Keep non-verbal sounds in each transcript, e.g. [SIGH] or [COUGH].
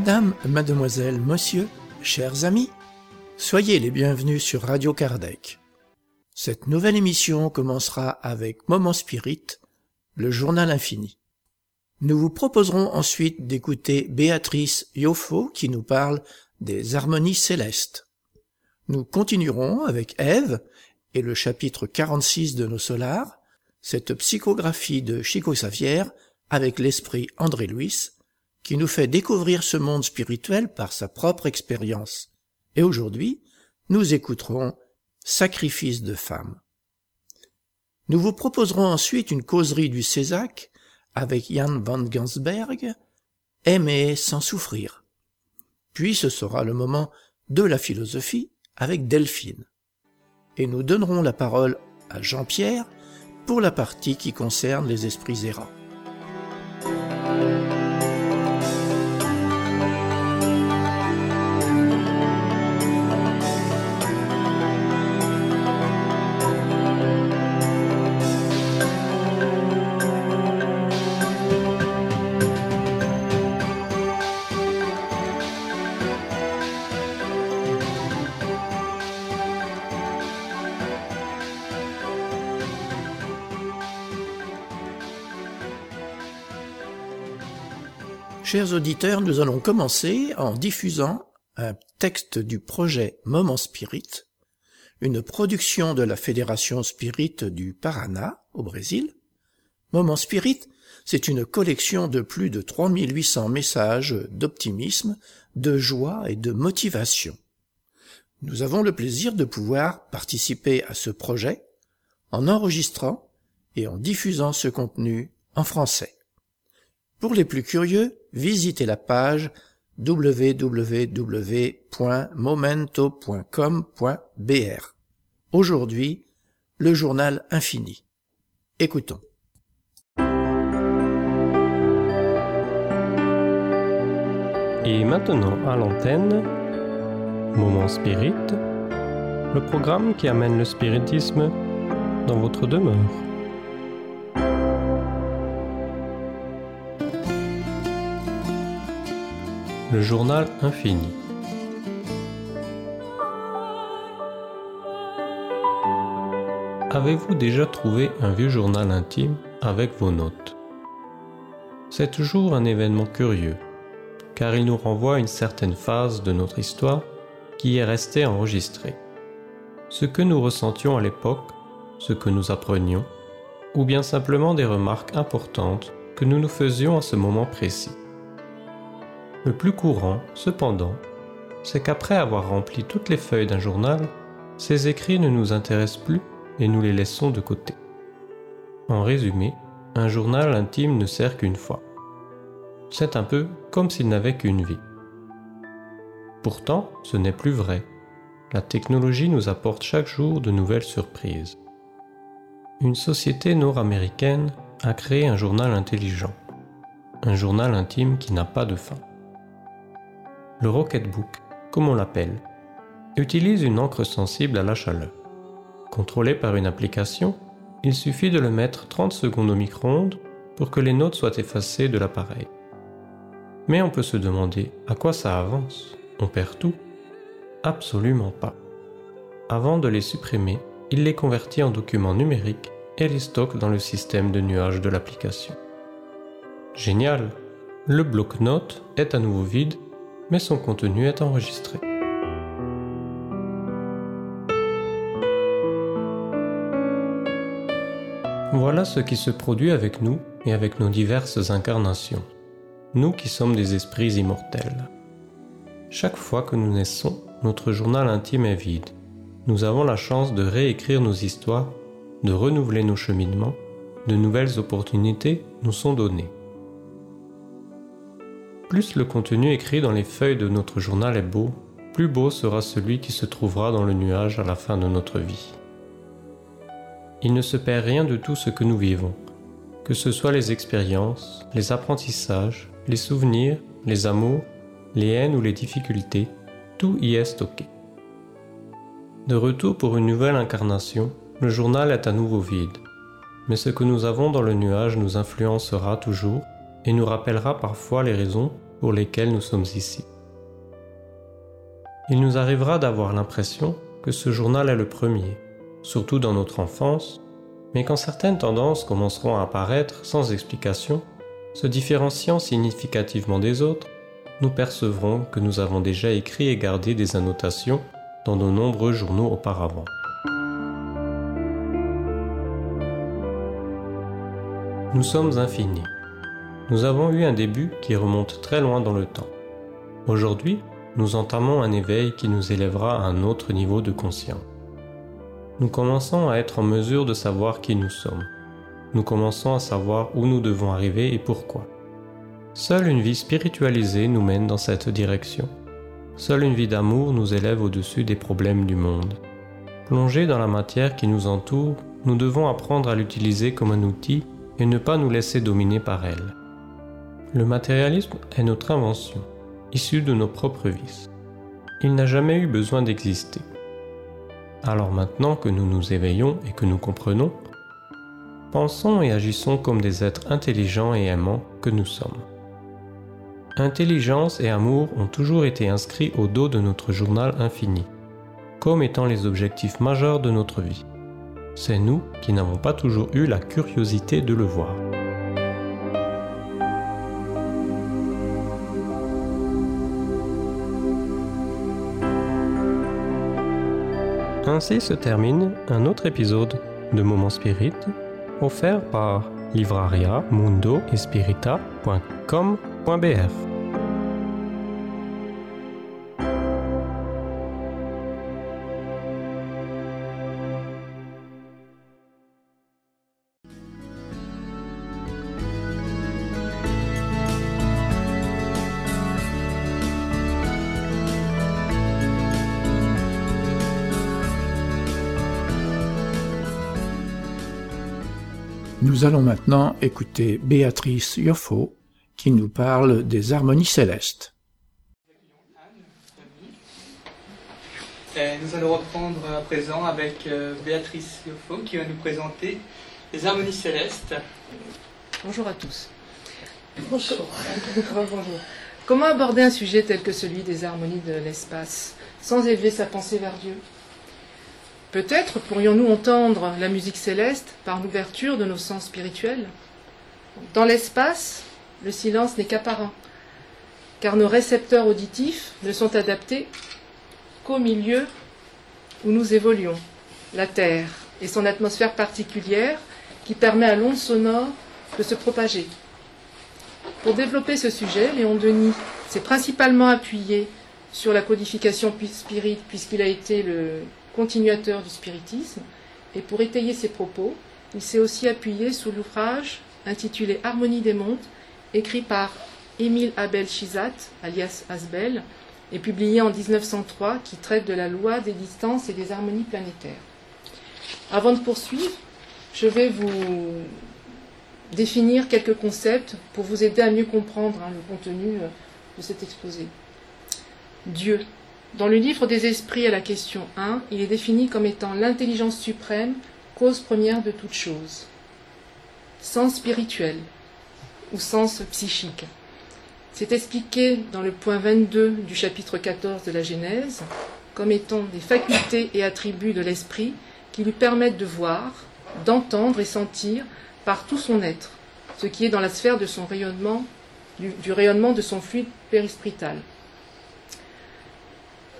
Madame, mademoiselle, monsieur, chers amis, soyez les bienvenus sur Radio Kardec. Cette nouvelle émission commencera avec Moment Spirit, le journal infini. Nous vous proposerons ensuite d'écouter Béatrice Yoffo qui nous parle des harmonies célestes. Nous continuerons avec Ève et le chapitre 46 de nos solars, cette psychographie de Chico Xavier avec l'esprit André Louis, qui nous fait découvrir ce monde spirituel par sa propre expérience. Et aujourd'hui, nous écouterons Sacrifice de femmes. Nous vous proposerons ensuite une causerie du Césac avec Jan van Gansberg, Aimer sans souffrir. Puis ce sera le moment de la philosophie avec Delphine. Et nous donnerons la parole à Jean-Pierre pour la partie qui concerne les esprits errants. Chers auditeurs, nous allons commencer en diffusant un texte du projet Moment Spirit, une production de la Fédération Spirit du Paraná, au Brésil. Moment Spirit, c'est une collection de plus de 3800 messages d'optimisme, de joie et de motivation. Nous avons le plaisir de pouvoir participer à ce projet en enregistrant et en diffusant ce contenu en français. Pour les plus curieux, visitez la page www.momento.com.br. Aujourd'hui, le journal infini. Écoutons. Et maintenant à l'antenne, Moment Spirit, le programme qui amène le spiritisme dans votre demeure. Le journal infini. Avez-vous déjà trouvé un vieux journal intime avec vos notes? C'est toujours un événement curieux, car il nous renvoie à une certaine phase de notre histoire qui est restée enregistrée. Ce que nous ressentions à l'époque, ce que nous apprenions, ou bien simplement des remarques importantes que nous nous faisions à ce moment précis. Le plus courant, cependant, c'est qu'après avoir rempli toutes les feuilles d'un journal, ces écrits ne nous intéressent plus et nous les laissons de côté. En résumé, un journal intime ne sert qu'une fois. C'est un peu comme s'il n'avait qu'une vie. Pourtant, ce n'est plus vrai. La technologie nous apporte chaque jour de nouvelles surprises. Une société nord-américaine a créé un journal intelligent, un journal intime qui n'a pas de fin le Rocketbook, comme on l'appelle, utilise une encre sensible à la chaleur. Contrôlé par une application, il suffit de le mettre 30 secondes au micro-ondes pour que les notes soient effacées de l'appareil. Mais on peut se demander à quoi ça avance On perd tout Absolument pas. Avant de les supprimer, il les convertit en documents numériques et les stocke dans le système de nuage de l'application. Génial Le bloc-notes est à nouveau vide mais son contenu est enregistré. Voilà ce qui se produit avec nous et avec nos diverses incarnations, nous qui sommes des esprits immortels. Chaque fois que nous naissons, notre journal intime est vide. Nous avons la chance de réécrire nos histoires, de renouveler nos cheminements, de nouvelles opportunités nous sont données plus le contenu écrit dans les feuilles de notre journal est beau, plus beau sera celui qui se trouvera dans le nuage à la fin de notre vie. Il ne se perd rien de tout ce que nous vivons, que ce soit les expériences, les apprentissages, les souvenirs, les amours, les haines ou les difficultés, tout y est stocké. De retour pour une nouvelle incarnation, le journal est à nouveau vide, mais ce que nous avons dans le nuage nous influencera toujours et nous rappellera parfois les raisons pour lesquels nous sommes ici. Il nous arrivera d'avoir l'impression que ce journal est le premier, surtout dans notre enfance, mais quand certaines tendances commenceront à apparaître sans explication, se différenciant significativement des autres, nous percevrons que nous avons déjà écrit et gardé des annotations dans de nombreux journaux auparavant. Nous sommes infinis. Nous avons eu un début qui remonte très loin dans le temps. Aujourd'hui, nous entamons un éveil qui nous élèvera à un autre niveau de conscience. Nous commençons à être en mesure de savoir qui nous sommes. Nous commençons à savoir où nous devons arriver et pourquoi. Seule une vie spiritualisée nous mène dans cette direction. Seule une vie d'amour nous élève au-dessus des problèmes du monde. Plongés dans la matière qui nous entoure, nous devons apprendre à l'utiliser comme un outil et ne pas nous laisser dominer par elle. Le matérialisme est notre invention, issue de nos propres vices. Il n'a jamais eu besoin d'exister. Alors maintenant que nous nous éveillons et que nous comprenons, pensons et agissons comme des êtres intelligents et aimants que nous sommes. Intelligence et amour ont toujours été inscrits au dos de notre journal infini, comme étant les objectifs majeurs de notre vie c'est nous qui n'avons pas toujours eu la curiosité de le voir. Ainsi se termine un autre épisode de Moment Spirit offert par livraria mundo Nous allons maintenant écouter Béatrice Yoffo qui nous parle des harmonies célestes. nous allons reprendre à présent avec euh, Béatrice Yoffo qui va nous présenter les harmonies célestes. Bonjour à tous. Bonjour. Comment aborder un sujet tel que celui des harmonies de l'espace sans élever sa pensée vers Dieu? Peut-être pourrions-nous entendre la musique céleste par l'ouverture de nos sens spirituels. Dans l'espace, le silence n'est qu'apparent, car nos récepteurs auditifs ne sont adaptés qu'au milieu où nous évoluons, la Terre et son atmosphère particulière qui permet à l'onde sonore de se propager. Pour développer ce sujet, Léon Denis s'est principalement appuyé sur la codification spirit puisqu'il a été le continuateur du spiritisme, et pour étayer ses propos, il s'est aussi appuyé sur l'ouvrage intitulé Harmonie des mondes, écrit par Émile Abel Chizat, alias Asbel, et publié en 1903, qui traite de la loi des distances et des harmonies planétaires. Avant de poursuivre, je vais vous définir quelques concepts pour vous aider à mieux comprendre hein, le contenu euh, de cet exposé. Dieu, dans le livre des esprits à la question 1, il est défini comme étant l'intelligence suprême, cause première de toute chose. Sens spirituel ou sens psychique. C'est expliqué dans le point 22 du chapitre 14 de la Genèse comme étant des facultés et attributs de l'esprit qui lui permettent de voir, d'entendre et sentir par tout son être, ce qui est dans la sphère de rayonnement, du, rayonnement de son fluide périspritale.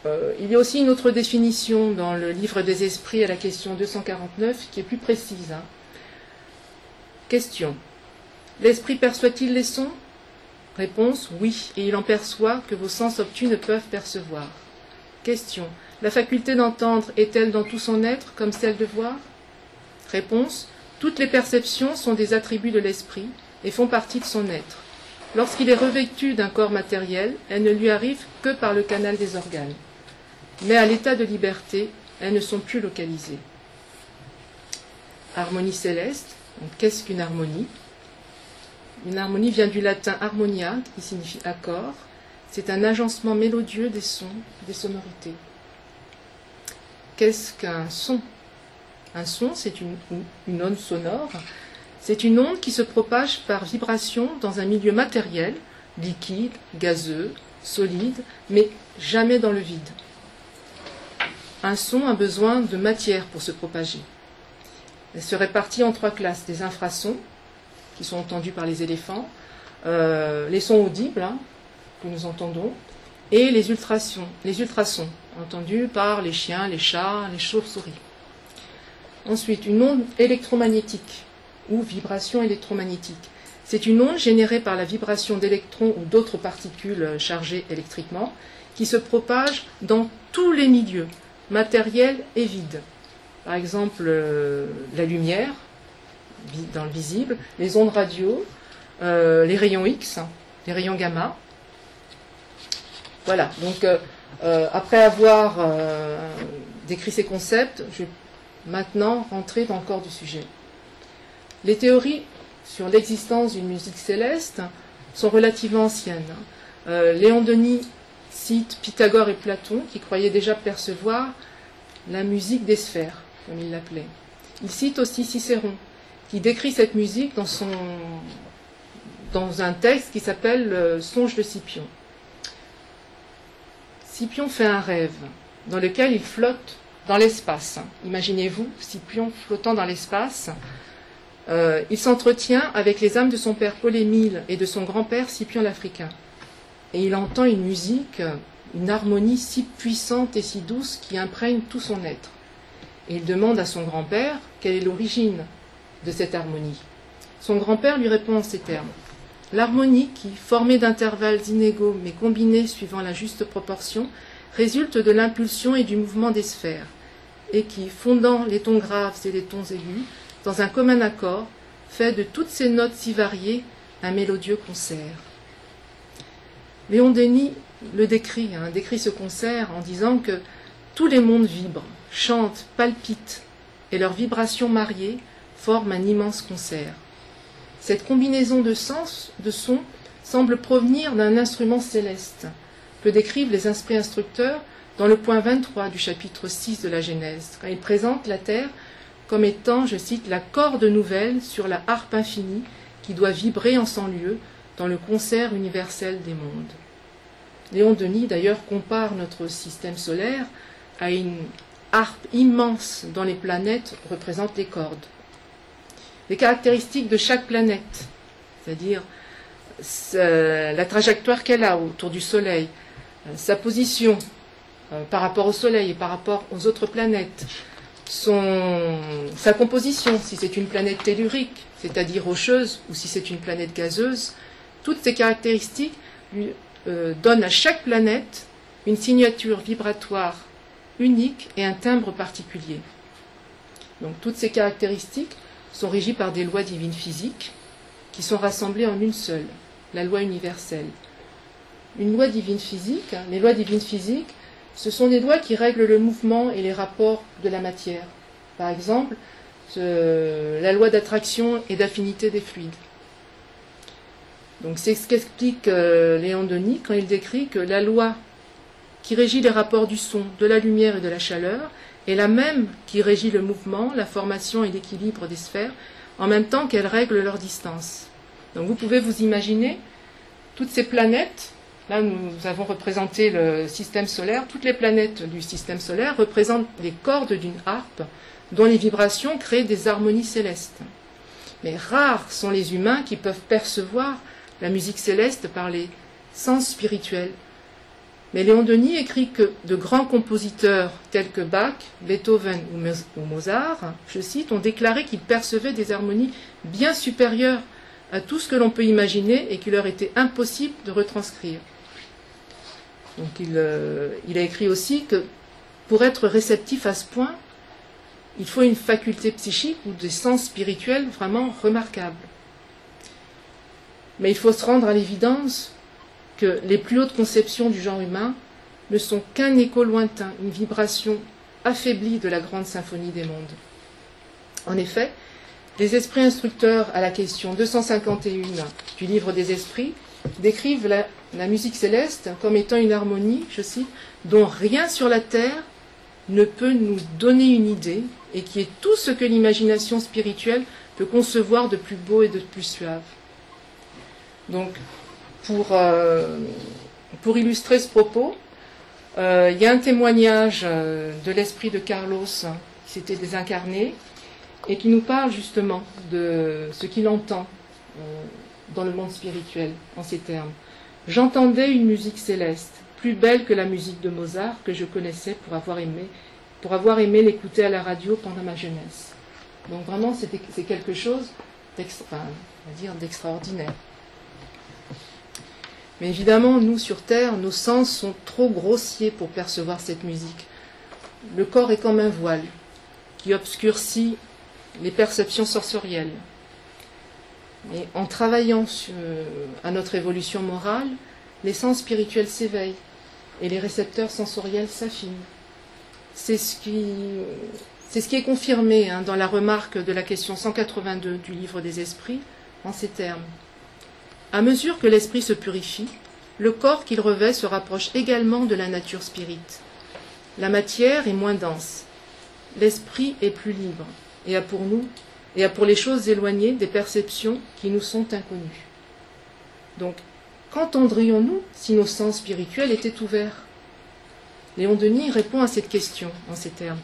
Euh, il y a aussi une autre définition dans le livre des esprits à la question 249 qui est plus précise. Hein. Question. L'esprit perçoit-il les sons? Réponse oui, et il en perçoit que vos sens obtus ne peuvent percevoir. Question. La faculté d'entendre est-elle dans tout son être comme celle de voir? Réponse. Toutes les perceptions sont des attributs de l'esprit et font partie de son être. Lorsqu'il est revêtu d'un corps matériel, elles ne lui arrivent que par le canal des organes mais à l'état de liberté, elles ne sont plus localisées. Harmonie céleste, qu'est-ce qu'une harmonie? Une harmonie vient du latin harmonia, qui signifie accord. C'est un agencement mélodieux des sons, des sonorités. Qu'est-ce qu'un son? Un son, c'est une, une onde sonore. C'est une onde qui se propage par vibration dans un milieu matériel, liquide, gazeux, solide, mais jamais dans le vide. Un son a besoin de matière pour se propager. Elle se répartit en trois classes des infrasons, qui sont entendus par les éléphants, euh, les sons audibles, hein, que nous entendons, et les ultrasons, les ultrasons, entendus par les chiens, les chats, les chauves-souris. Ensuite, une onde électromagnétique ou vibration électromagnétique. C'est une onde générée par la vibration d'électrons ou d'autres particules chargées électriquement qui se propage dans tous les milieux, matériels et vides. Par exemple, euh, la lumière dans le visible, les ondes radio, euh, les rayons X, les rayons gamma. Voilà, donc euh, après avoir décrit ces concepts, je maintenant rentrer dans le corps du sujet. Les théories sur l'existence d'une musique céleste sont relativement anciennes. Euh, Léon Denis cite Pythagore et Platon qui croyaient déjà percevoir la musique des sphères, comme il l'appelait. Il cite aussi Cicéron qui décrit cette musique dans, son, dans un texte qui s'appelle Songe de Scipion. Scipion fait un rêve dans lequel il flotte dans l'espace. Imaginez-vous Scipion flottant dans l'espace. Euh, il s'entretient avec les âmes de son père Polémile et de son grand-père Scipion l'Africain. Et il entend une musique, une harmonie si puissante et si douce qui imprègne tout son être. Et il demande à son grand-père quelle est l'origine de cette harmonie. Son grand-père lui répond en ces termes. L'harmonie qui, formée d'intervalles inégaux mais combinée suivant la juste proportion, résulte de l'impulsion et du mouvement des sphères et qui, fondant les tons graves et les tons aigus, dans un commun accord, fait de toutes ces notes si variées un mélodieux concert. Léon Denis le décrit, hein, décrit ce concert en disant que tous les mondes vibrent, chantent, palpitent, et leurs vibrations mariées forment un immense concert. Cette combinaison de sens, de sons, semble provenir d'un instrument céleste, que décrivent les esprits instructeurs dans le point 23 du chapitre 6 de la Genèse, quand il présente la Terre comme étant, je cite, la corde nouvelle sur la harpe infinie qui doit vibrer en son lieu dans le concert universel des mondes. Léon Denis, d'ailleurs, compare notre système solaire à une harpe immense dont les planètes représentent les cordes. Les caractéristiques de chaque planète, c'est-à-dire la trajectoire qu'elle a autour du Soleil, sa position euh, par rapport au Soleil et par rapport aux autres planètes, sa composition, si c'est une planète tellurique, c'est-à-dire rocheuse, ou si c'est une planète gazeuse, toutes ces caractéristiques euh, donnent à chaque planète une signature vibratoire unique et un timbre particulier. Donc toutes ces caractéristiques sont régies par des lois divines physiques qui sont rassemblées en une seule, la loi universelle. Une loi divine physique, hein, les lois divines physiques ce sont des lois qui règlent le mouvement et les rapports de la matière. Par exemple, la loi d'attraction et d'affinité des fluides. Donc c'est ce qu'explique euh, Léon Denis quand il décrit que la loi qui régit les rapports du son, de la lumière et de la chaleur est la même qui régit le mouvement, la formation et l'équilibre des sphères, en même temps qu'elle règle leur distance. Donc vous pouvez vous imaginer toutes ces planètes Là, nous avons représenté le système solaire. Toutes les planètes du système solaire représentent les cordes d'une harpe dont les vibrations créent des harmonies célestes. Mais rares sont les humains qui peuvent percevoir la musique céleste par les sens spirituels. Mais Léon Denis écrit que de grands compositeurs tels que Bach, Beethoven ou Mozart, je cite, ont déclaré qu'ils percevaient des harmonies bien supérieures à tout ce que l'on peut imaginer et qu'il leur était impossible de retranscrire. Donc euh, il, a écrit aussi que pour être réceptif à ce point, il faut une faculté psychique ou des sens spirituels vraiment remarquables. Mais il faut se rendre à l'évidence que les plus hautes conceptions du genre humain ne sont qu'un écho lointain, une vibration affaiblie de la grande symphonie des mondes. En effet, les esprits instructeurs à la question 251 du livre des esprits décrivent la, musique céleste comme étant une harmonie, je cite, dont rien sur la terre ne peut nous donner une idée et qui est tout ce que l'imagination spirituelle peut concevoir de plus beau et de plus suave. Donc, pour, euh, pour illustrer ce propos, euh, il y a un témoignage euh, de l'esprit de Carlos qui s'était désincarné et qui nous parle justement de ce qu'il entend dans le monde spirituel en ces termes. J'entendais une musique céleste, plus belle que la musique de Mozart que je connaissais pour avoir aimé, pour avoir aimé l'écouter à la radio pendant ma jeunesse. Donc vraiment, c'est quelque chose d'extraordinaire. Mais évidemment, nous sur Terre, nos sens sont trop grossiers pour percevoir cette musique. Le corps est comme un voile qui obscurcit les perceptions sensorielles. Mais en travaillant à notre évolution morale, les sens spirituels s'éveillent et les récepteurs sensoriels s'affinent. C'est ce qui, qui est confirmé hein, dans la remarque de la question 182 du livre des esprits en ces termes. À mesure que l'esprit se purifie, le corps qu'il revêt se rapproche également de la nature spirite. La matière est moins dense. L'esprit est plus libre et a pour nous et a pour les choses éloignées des perceptions qui nous sont inconnues. Donc, qu'entendrions-nous si nos sens spirituels étaient ouverts? Léon Denis répond à cette question en ces termes.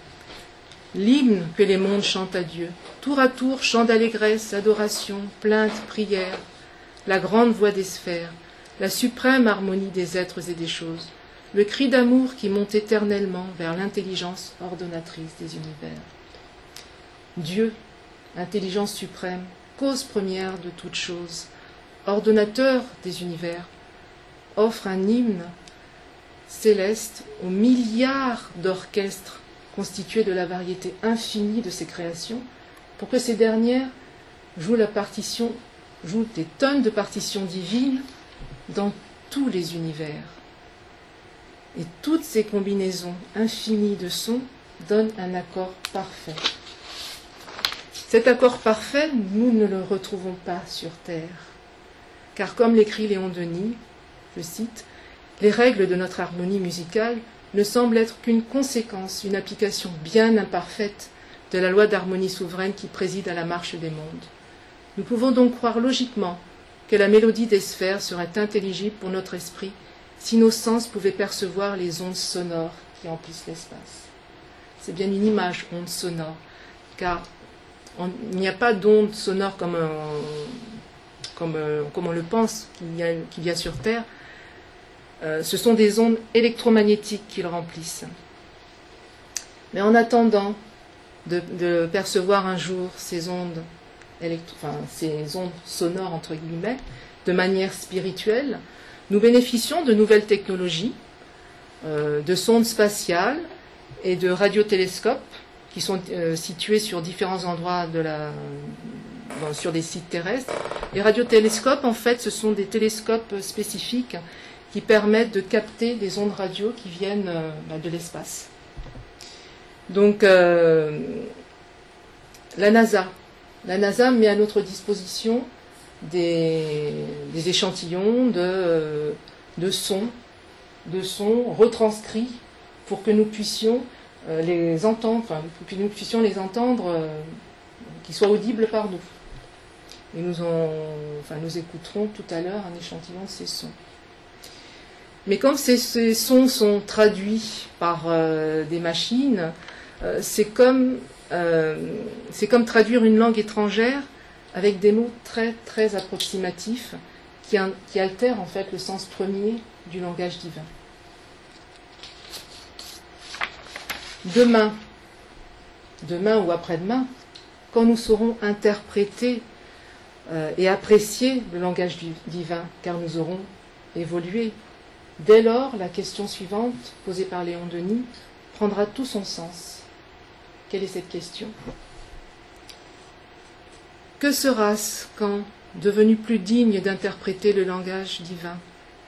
L'hymne que les mondes chantent à Dieu, tour à tour chant d'allégresse, adoration, plainte, prière, la grande voix des sphères, la suprême harmonie des êtres et des choses, le cri d'amour qui monte éternellement vers l'intelligence ordonnatrice des univers. Dieu, intelligence suprême, cause première de toutes choses, ordonnateur des univers, offre un hymne céleste aux milliards d'orchestres constitués de la variété infinie de ses créations, pour que ces dernières jouent la partition joue des tonnes de partitions divines dans tous les univers. Et toutes ces combinaisons infinies de sons donnent un accord parfait. Cet accord parfait, nous ne le retrouvons pas sur Terre. Car comme l'écrit Léon Denis, je cite, les règles de notre harmonie musicale ne semblent être qu'une conséquence, une application bien imparfaite de la loi d'harmonie souveraine qui préside à la marche des mondes. Nous pouvons donc croire logiquement que la mélodie des sphères serait intelligible pour notre esprit si nos sens pouvaient percevoir les ondes sonores qui emplissent l'espace. C'est bien une image onde sonore, car il n'y a pas d'onde sonore comme, comme, on le pense qu'il y, a sur Terre. Euh, ce sont des ondes électromagnétiques qu'ils remplissent. Mais en attendant de percevoir un jour ces ondes ces ondes sonores entre guillemets, de manière spirituelle, nous bénéficions de nouvelles technologies, euh, de sondes spatiales et de radiotélescopes qui sont euh, situés sur différents endroits de la, sur des sites terrestres. Les radiotélescopes, en fait, ce sont des télescopes spécifiques qui permettent de capter des ondes radio qui viennent euh, bah, de l'espace. Donc, la NASA la NASA met à notre disposition des, échantillons de, sons, de sons retranscrits pour que nous puissions euh, les entendre, enfin, que nous puissions les entendre, euh, qu'ils soient audibles par nous. Et nous, nous écouterons tout à l'heure un échantillon de ces sons. Mais comme ces, sons sont traduits par euh, des machines, c'est comme euh, c'est comme traduire une langue étrangère avec des mots très très approximatifs qui, altèrent en fait le sens premier du langage divin. Demain, demain ou après-demain, quand nous saurons interpréter euh, et apprécier le langage divin, car nous aurons évolué, dès lors, la question suivante, posée par Léon Denis, prendra tout son sens. Quelle est cette question Que sera-ce quand, devenus plus dignes d'interpréter le langage divin,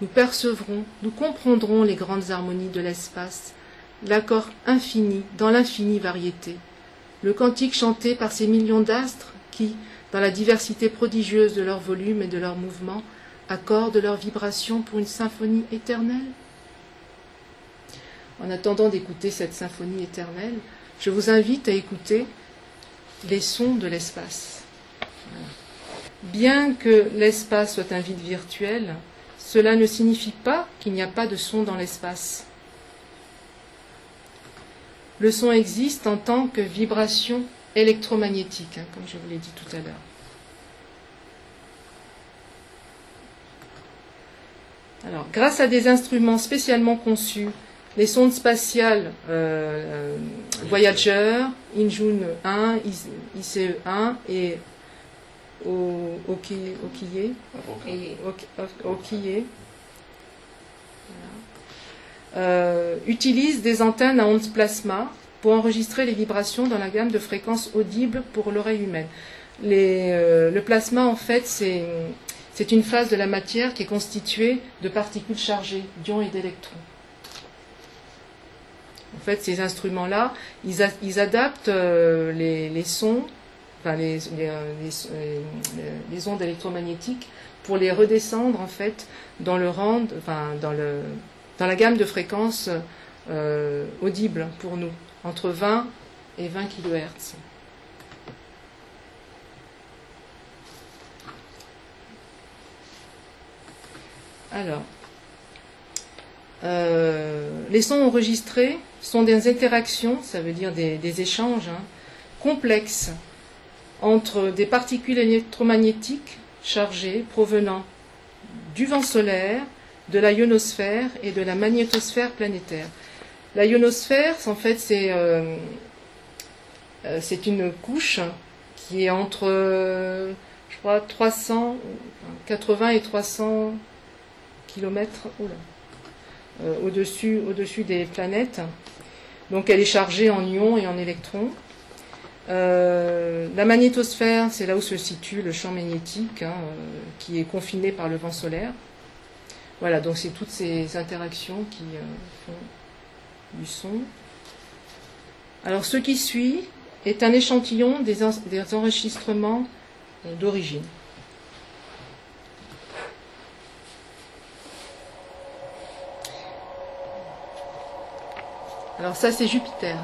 nous percevrons, nous comprendrons les grandes harmonies de l'espace, l'accord infini dans l'infinie variété, le cantique chanté par ces millions d'astres qui, dans la diversité prodigieuse de leur volume et de leurs mouvements, accordent leurs vibrations pour une symphonie éternelle? En attendant d'écouter cette symphonie éternelle, je vous invite à écouter les sons de l'espace. Bien que l'espace soit un vide virtuel, cela ne signifie pas qu'il n'y a pas de son dans l'espace. Le son existe en tant que vibration électromagnétique, hein, comme je vous l'ai dit tout à l'heure. Alors, grâce à des instruments spécialement conçus, les sondes spatiales euh, euh, Voyager, Injun 1, ICE 1 et Okiye, euh, utilisent des antennes à ondes plasma pour enregistrer les vibrations dans la gamme de fréquences audibles pour l'oreille humaine. le plasma, en fait, c'est c'est une phase de la matière qui est constituée de particules chargées, d'ions et d'électrons. Fait, ces instruments-là, ils, adaptent euh, les, sons, enfin les, euh, les, ondes électromagnétiques pour les redescendre en fait dans le enfin dans le dans la gamme de fréquences euh, audibles pour nous, entre 20 et 20 kHz. Alors, euh, les sons enregistrés sont des interactions, ça veut dire des, échanges hein, complexes entre des particules électromagnétiques chargées provenant du vent solaire, de la ionosphère et de la magnétosphère planétaire. La ionosphère, en fait, c'est euh, euh, une couche qui est entre, je crois, 380 et 300 kilomètres au-dessus, au-dessus des planètes. Donc elle est chargée en ions et en électrons. Euh, la magnétosphère, c'est là où se situe le champ magnétique, hein, euh, qui est confiné par le vent solaire. Voilà, donc c'est toutes ces interactions qui font du son. Alors ce qui suit est un échantillon des enregistrements d'origine. Alors ça, c'est Jupiter.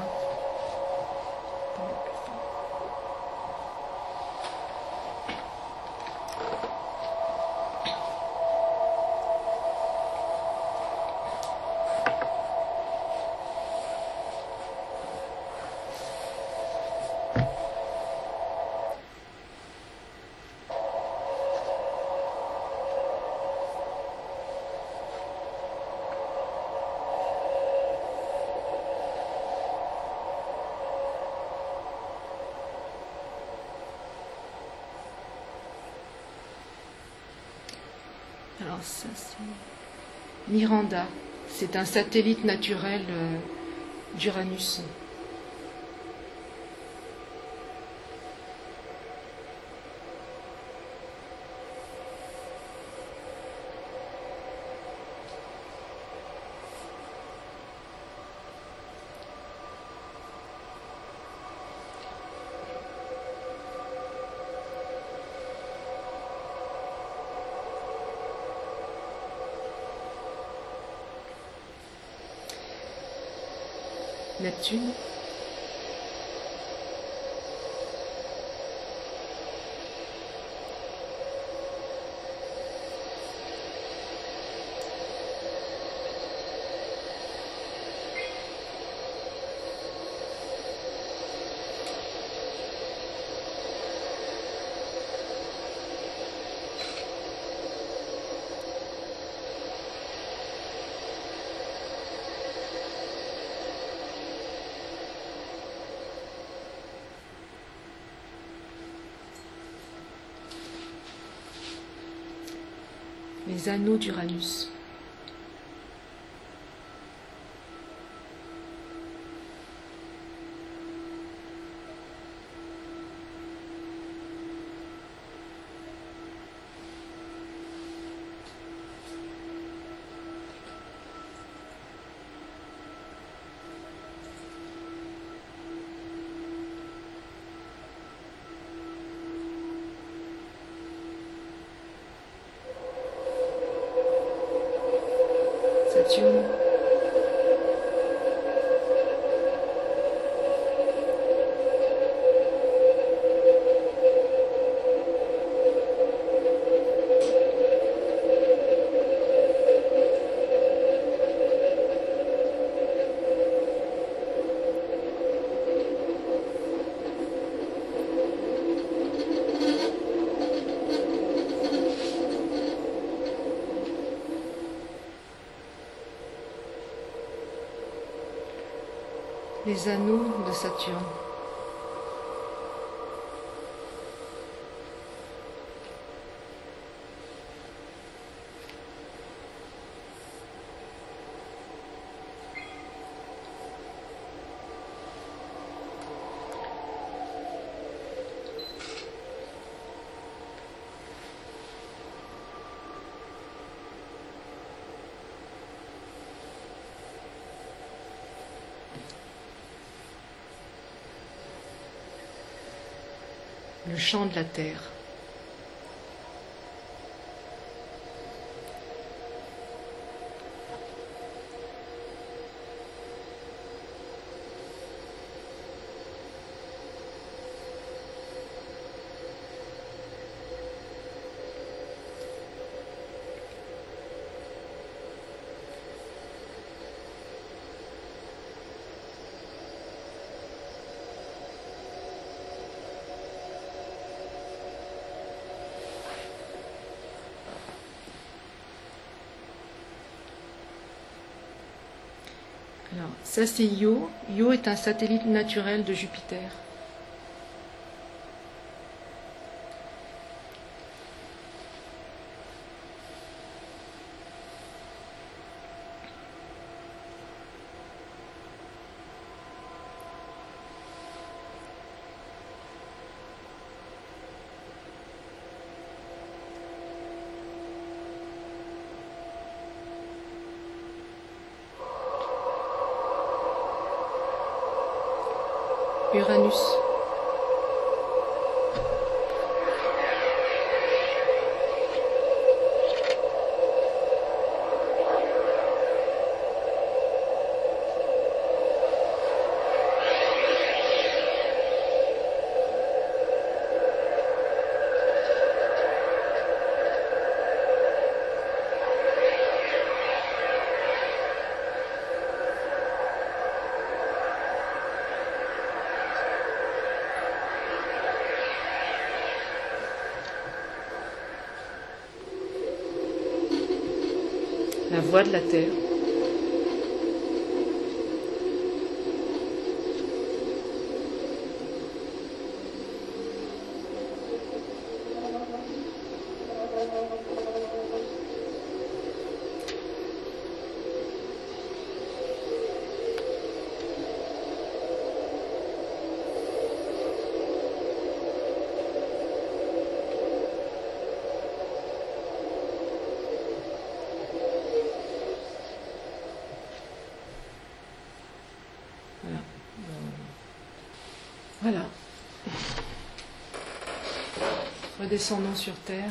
Miranda, c'est un satellite naturel euh, d'Uranus. Neptune anneaux d'Uranus. Les anneaux de Saturne. Chant de la terre. Alors, ça c'est Io. Io est un satellite naturel de Jupiter. Voix de la terre. Voilà. Voilà. Redescendons sur Terre.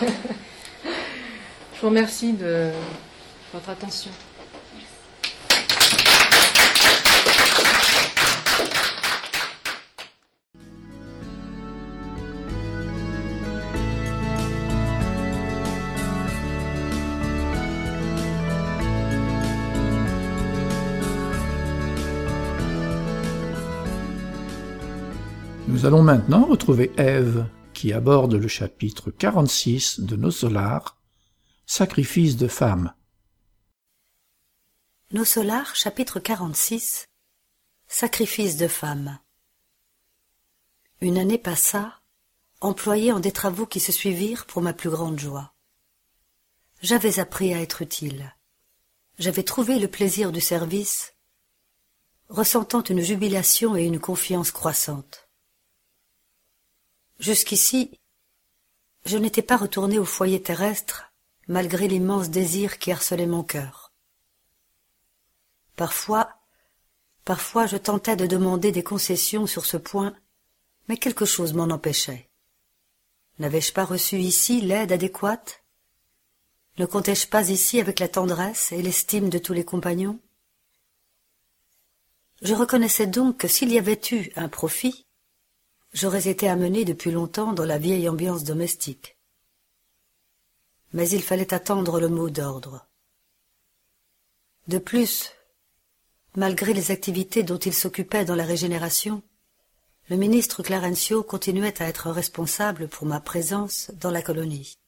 [LAUGHS] Je vous remercie de votre attention. Nous allons maintenant retrouver Ève, qui aborde le chapitre 46 de Nos Solars, Sacrifice de femmes. Nos Solars, chapitre 46 Sacrifice de femmes. Une année passa, employée en des travaux qui se suivirent pour ma plus grande joie. J'avais appris à être utile. J'avais trouvé le plaisir du service, ressentant une jubilation et une confiance croissante. Jusqu'ici, je n'étais pas retourné au foyer terrestre, malgré l'immense désir qui harcelait mon cœur. Parfois, parfois je tentais de demander des concessions sur ce point, mais quelque chose m'en empêchait. N'avais-je pas reçu ici l'aide adéquate? Ne comptais-je pas ici avec la tendresse et l'estime de tous les compagnons? Je reconnaissais donc que s'il y avait eu un profit, j'aurais été amené depuis longtemps dans la vieille ambiance domestique. Mais il fallait attendre le mot d'ordre. De plus, malgré les activités dont il s'occupait dans la régénération, le ministre Clarencio continuait à être responsable pour ma présence dans la colonie.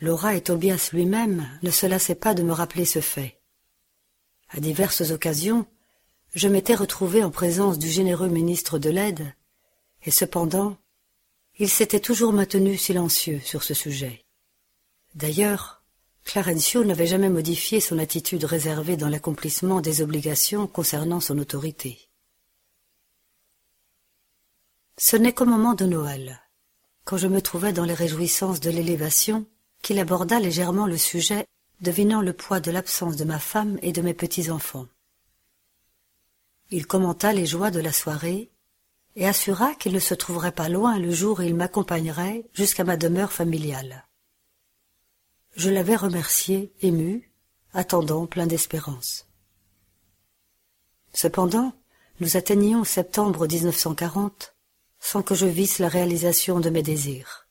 Laura et Tobias lui-même ne se lassaient pas de me rappeler ce fait. À diverses occasions, je m'étais retrouvé en présence du généreux ministre de l'aide, et cependant, il s'était toujours maintenu silencieux sur ce sujet. D'ailleurs, Clarencio n'avait jamais modifié son attitude réservée dans l'accomplissement des obligations concernant son autorité. Ce n'est qu'au moment de Noël, quand je me trouvais dans les réjouissances de l'élévation, qu'il aborda légèrement le sujet, devinant le poids de l'absence de ma femme et de mes petits-enfants. Il commenta les joies de la soirée et assura qu'il ne se trouverait pas loin le jour où il m'accompagnerait jusqu'à ma demeure familiale. Je l'avais remercié, ému, attendant plein d'espérance. Cependant, nous atteignions septembre 1940 sans que je visse la réalisation de mes désirs.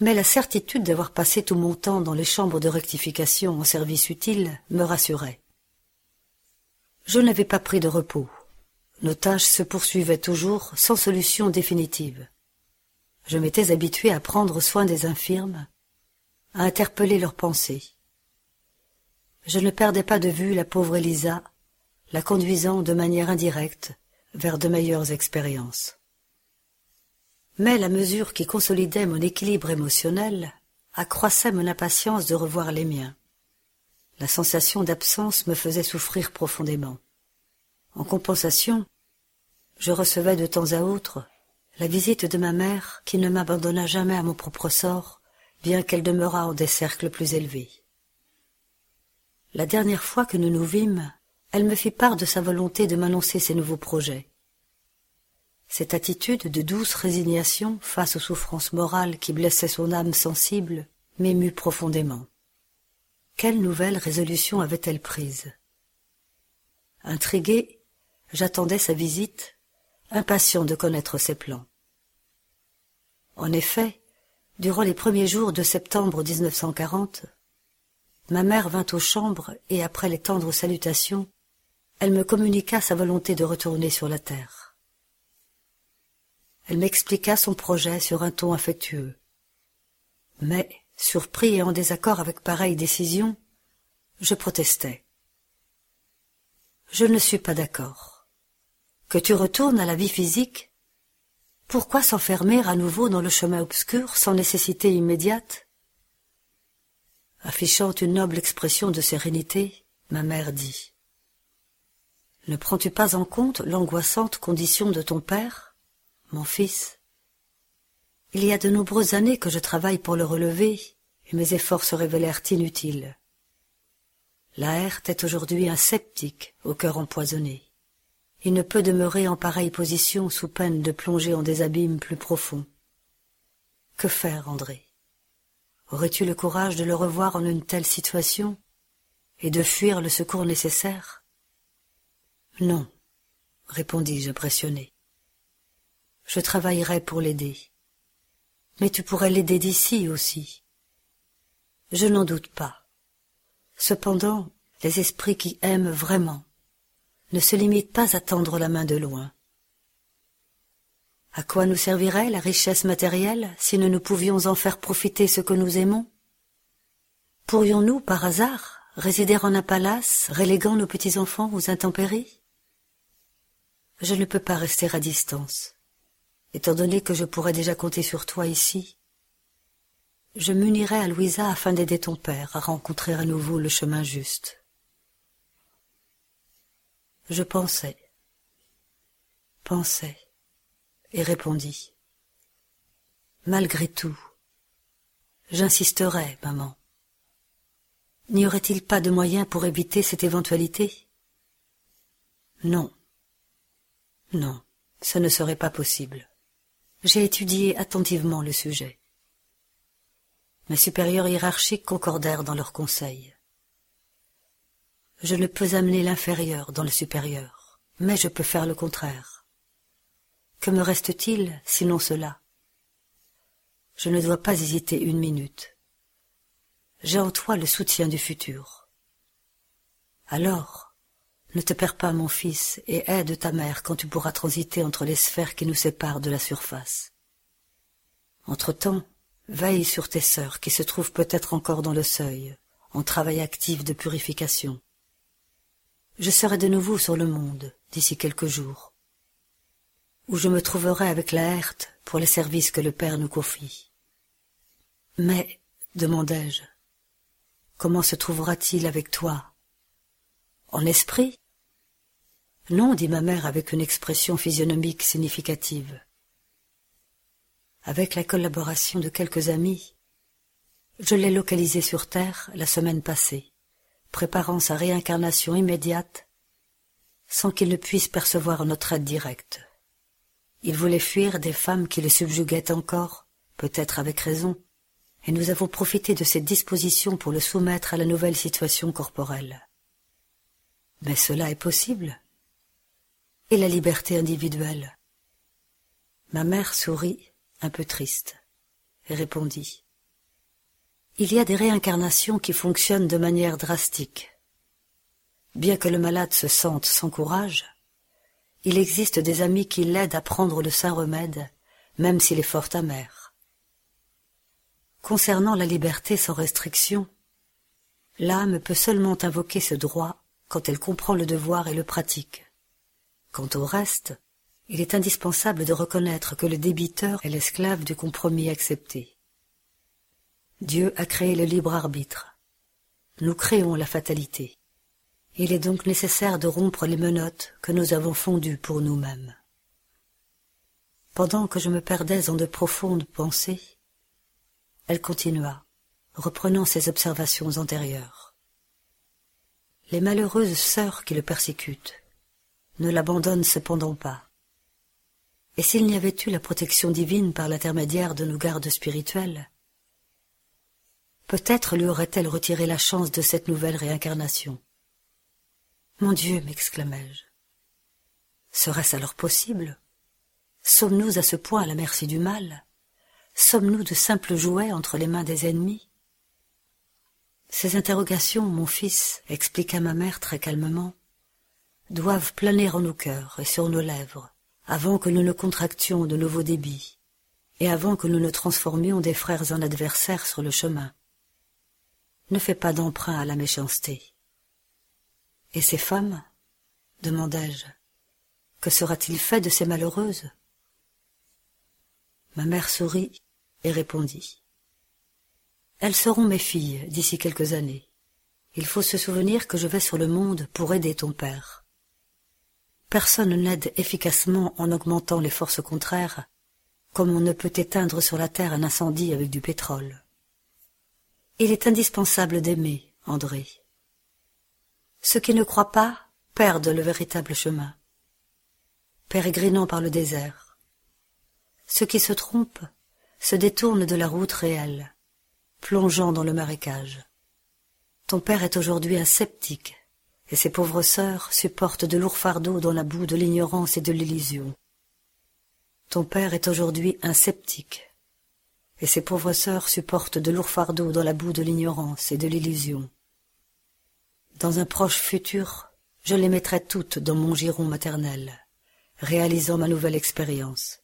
Mais la certitude d'avoir passé tout mon temps dans les chambres de rectification en service utile me rassurait. Je n'avais pas pris de repos. Nos tâches se poursuivaient toujours sans solution définitive. Je m'étais habitué à prendre soin des infirmes, à interpeller leurs pensées. Je ne perdais pas de vue la pauvre Elisa, la conduisant de manière indirecte vers de meilleures expériences. Mais la mesure qui consolidait mon équilibre émotionnel accroissait mon impatience de revoir les miens. La sensation d'absence me faisait souffrir profondément. En compensation, je recevais de temps à autre la visite de ma mère qui ne m'abandonna jamais à mon propre sort, bien qu'elle demeurât en des cercles plus élevés. La dernière fois que nous nous vîmes, elle me fit part de sa volonté de m'annoncer ses nouveaux projets. Cette attitude de douce résignation face aux souffrances morales qui blessaient son âme sensible m'émut profondément. Quelle nouvelle résolution avait-elle prise? Intrigué, j'attendais sa visite, impatient de connaître ses plans. En effet, durant les premiers jours de septembre 1940, ma mère vint aux chambres et après les tendres salutations, elle me communiqua sa volonté de retourner sur la terre. Elle m'expliqua son projet sur un ton affectueux. Mais, surpris et en désaccord avec pareille décision, je protestai. Je ne suis pas d'accord. Que tu retournes à la vie physique Pourquoi s'enfermer à nouveau dans le chemin obscur sans nécessité immédiate? Affichant une noble expression de sérénité, ma mère dit Ne prends-tu pas en compte l'angoissante condition de ton père mon fils? Il y a de nombreuses années que je travaille pour le relever, et mes efforts se révélèrent inutiles. Laerte est aujourd'hui un sceptique au cœur empoisonné. Il ne peut demeurer en pareille position sous peine de plonger en des abîmes plus profonds. Que faire, André? Aurais-tu le courage de le revoir en une telle situation et de fuir le secours nécessaire? Non, répondis-je impressionné je travaillerai pour l'aider. Mais tu pourrais l'aider d'ici aussi. Je n'en doute pas. Cependant, les esprits qui aiment vraiment ne se limitent pas à tendre la main de loin. À quoi nous servirait la richesse matérielle si nous ne pouvions en faire profiter ce que nous aimons? Pourrions-nous, par hasard, résider en un palace, reléguant nos petits-enfants aux intempéries? Je ne peux pas rester à distance étant donné que je pourrais déjà compter sur toi ici. Je m'unirai à Louisa afin d'aider ton père à rencontrer à nouveau le chemin juste. Je pensais, pensais, et répondis. Malgré tout, j'insisterai, maman. N'y aurait-il pas de moyen pour éviter cette éventualité? Non. Non, ce ne serait pas possible j'ai étudié attentivement le sujet. Mes supérieurs hiérarchiques concordèrent dans leurs conseils. Je ne peux amener l'inférieur dans le supérieur, mais je peux faire le contraire. Que me reste-t-il sinon cela? Je ne dois pas hésiter une minute. J'ai en toi le soutien du futur. Alors, ne te perds pas, mon fils, et aide ta mère quand tu pourras transiter entre les sphères qui nous séparent de la surface. Entre-temps, veille sur tes sœurs qui se trouvent peut-être encore dans le seuil, en travail actif de purification. Je serai de nouveau sur le monde d'ici quelques jours, où je me trouverai avec la Herte pour les services que le Père nous confie. Mais, demandai-je, comment se trouvera-t-il avec toi? En esprit? Non, dit ma mère avec une expression physionomique significative. Avec la collaboration de quelques amis, je l'ai localisé sur Terre la semaine passée, préparant sa réincarnation immédiate sans qu'il ne puisse percevoir notre aide directe. Il voulait fuir des femmes qui le subjuguaient encore, peut-être avec raison, et nous avons profité de cette disposition pour le soumettre à la nouvelle situation corporelle. Mais cela est possible. Et la liberté individuelle Ma mère sourit, un peu triste, et répondit. Il y a des réincarnations qui fonctionnent de manière drastique. Bien que le malade se sente sans courage, il existe des amis qui l'aident à prendre le saint remède, même s'il est fort amer. Concernant la liberté sans restriction, l'âme peut seulement invoquer ce droit quand elle comprend le devoir et le pratique. Quant au reste, il est indispensable de reconnaître que le débiteur est l'esclave du compromis accepté. Dieu a créé le libre arbitre. Nous créons la fatalité. Il est donc nécessaire de rompre les menottes que nous avons fondues pour nous-mêmes. Pendant que je me perdais en de profondes pensées, elle continua, reprenant ses observations antérieures. Les malheureuses sœurs qui le persécutent ne l'abandonnent cependant pas. Et s'il n'y avait eu la protection divine par l'intermédiaire de nos gardes spirituels, peut-être lui aurait-elle retiré la chance de cette nouvelle réincarnation. Mon Dieu, m'exclamai-je. Serait-ce alors possible? Sommes-nous à ce point à la merci du mal? Sommes-nous de simples jouets entre les mains des ennemis? Ces interrogations, mon fils, expliqua ma mère très calmement, doivent planer en nos cœurs et sur nos lèvres, avant que nous ne contractions de nouveaux débits, et avant que nous ne transformions des frères en adversaires sur le chemin. Ne fais pas d'emprunt à la méchanceté. Et ces femmes demandai-je. Que sera-t-il fait de ces malheureuses? Ma mère sourit et répondit. Elles seront mes filles d'ici quelques années. Il faut se souvenir que je vais sur le monde pour aider ton père. Personne n'aide efficacement en augmentant les forces contraires, comme on ne peut éteindre sur la terre un incendie avec du pétrole. Il est indispensable d'aimer, André. Ceux qui ne croient pas perdent le véritable chemin, pérégrinant par le désert. Ceux qui se trompent se détournent de la route réelle, plongeant dans le marécage. Ton père est aujourd'hui un sceptique, et ses pauvres sœurs supportent de lourds fardeaux dans la boue de l'ignorance et de l'illusion. Ton père est aujourd'hui un sceptique, et ses pauvres sœurs supportent de lourds fardeaux dans la boue de l'ignorance et de l'illusion. Dans un proche futur, je les mettrai toutes dans mon giron maternel, réalisant ma nouvelle expérience.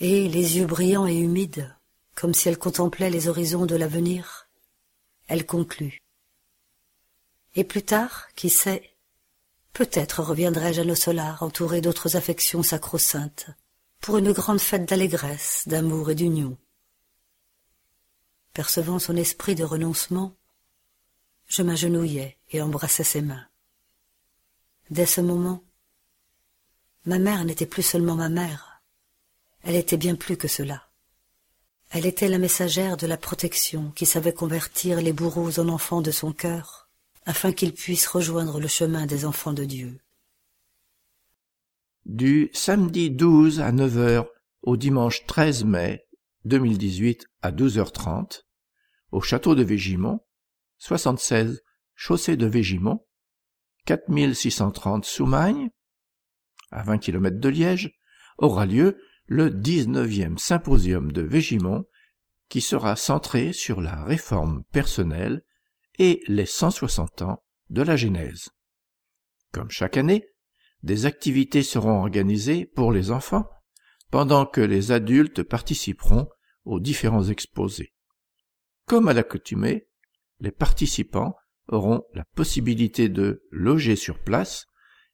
Et, les yeux brillants et humides, comme si elle contemplait les horizons de l'avenir, elle conclut. Et plus tard, qui sait, peut-être reviendrai-je à nos solars entouré d'autres affections sacro-saintes, pour une grande fête d'allégresse, d'amour et d'union. Percevant son esprit de renoncement, je m'agenouillai et embrassai ses mains. Dès ce moment, ma mère n'était plus seulement ma mère, elle était bien plus que cela. Elle était la messagère de la protection qui savait convertir les bourreaux en enfants de son cœur, afin qu'ils puissent rejoindre le chemin des enfants de Dieu. Du samedi 12 à 9 heures au dimanche 13 mai 2018 à 12h30, au château de Végimont, 76 chaussée de Végimont, 4630 Soumagne, à 20 km de Liège, aura lieu le 19e symposium de Végimont qui sera centré sur la réforme personnelle et les 160 ans de la Genèse. Comme chaque année, des activités seront organisées pour les enfants pendant que les adultes participeront aux différents exposés. Comme à l'accoutumée, les participants auront la possibilité de loger sur place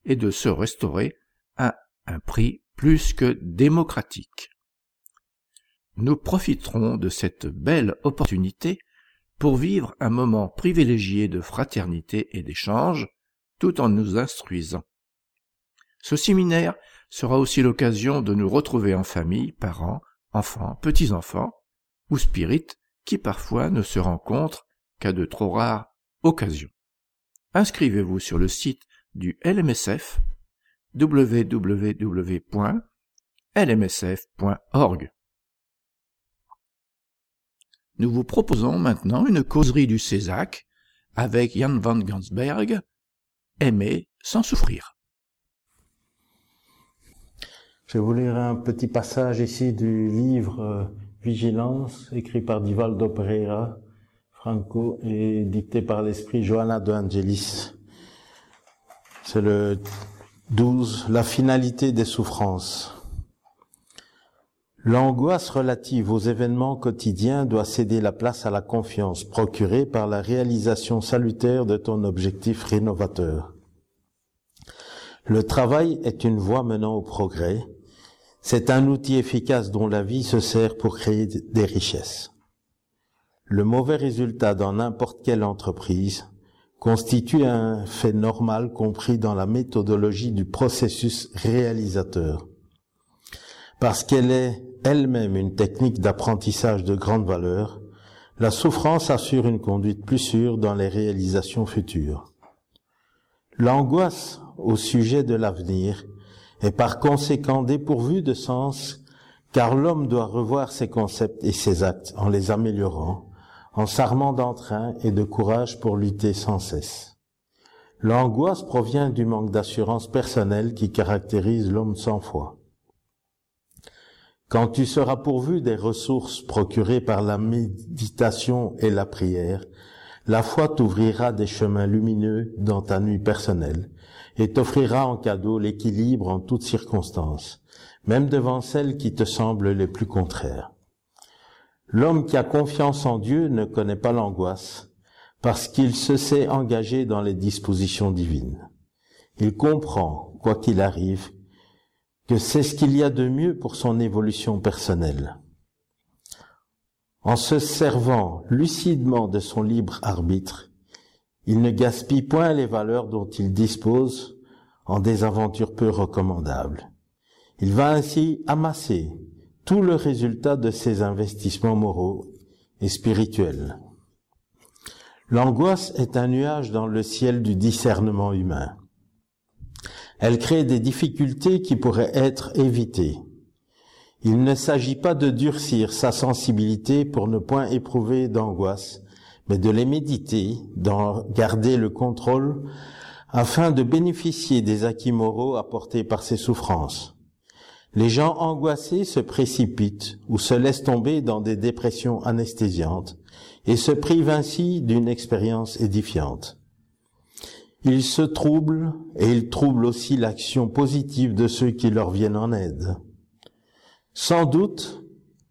et de se restaurer à un prix plus que démocratique. Nous profiterons de cette belle opportunité pour vivre un moment privilégié de fraternité et d'échange tout en nous instruisant. Ce séminaire sera aussi l'occasion de nous retrouver en famille, parents, enfants, petits-enfants ou spirites qui parfois ne se rencontrent qu'à de trop rares occasions. Inscrivez-vous sur le site du LMSF www.lmsf.org. Nous vous proposons maintenant une causerie du Césac avec Jan van Gansberg, Aimer sans souffrir. Je vais vous lire un petit passage ici du livre euh, Vigilance, écrit par Divaldo Pereira, Franco, et dicté par l'esprit Johanna de Angelis. C'est le 12, la finalité des souffrances. L'angoisse relative aux événements quotidiens doit céder la place à la confiance procurée par la réalisation salutaire de ton objectif rénovateur. Le travail est une voie menant au progrès. C'est un outil efficace dont la vie se sert pour créer des richesses. Le mauvais résultat dans n'importe quelle entreprise constitue un fait normal compris dans la méthodologie du processus réalisateur. Parce qu'elle est elle-même une technique d'apprentissage de grande valeur, la souffrance assure une conduite plus sûre dans les réalisations futures. L'angoisse au sujet de l'avenir est par conséquent dépourvue de sens car l'homme doit revoir ses concepts et ses actes en les améliorant, en s'armant d'entrain et de courage pour lutter sans cesse. L'angoisse provient du manque d'assurance personnelle qui caractérise l'homme sans foi. Quand tu seras pourvu des ressources procurées par la méditation et la prière, la foi t'ouvrira des chemins lumineux dans ta nuit personnelle et t'offrira en cadeau l'équilibre en toutes circonstances, même devant celles qui te semblent les plus contraires. L'homme qui a confiance en Dieu ne connaît pas l'angoisse parce qu'il se sait engagé dans les dispositions divines. Il comprend, quoi qu'il arrive, que c'est ce qu'il y a de mieux pour son évolution personnelle. En se servant lucidement de son libre arbitre, il ne gaspille point les valeurs dont il dispose en des aventures peu recommandables. Il va ainsi amasser tout le résultat de ses investissements moraux et spirituels. L'angoisse est un nuage dans le ciel du discernement humain. Elle crée des difficultés qui pourraient être évitées. Il ne s'agit pas de durcir sa sensibilité pour ne point éprouver d'angoisse, mais de les méditer, d'en garder le contrôle, afin de bénéficier des acquis moraux apportés par ces souffrances. Les gens angoissés se précipitent ou se laissent tomber dans des dépressions anesthésiantes et se privent ainsi d'une expérience édifiante. Ils se troublent et ils troublent aussi l'action positive de ceux qui leur viennent en aide. Sans doute,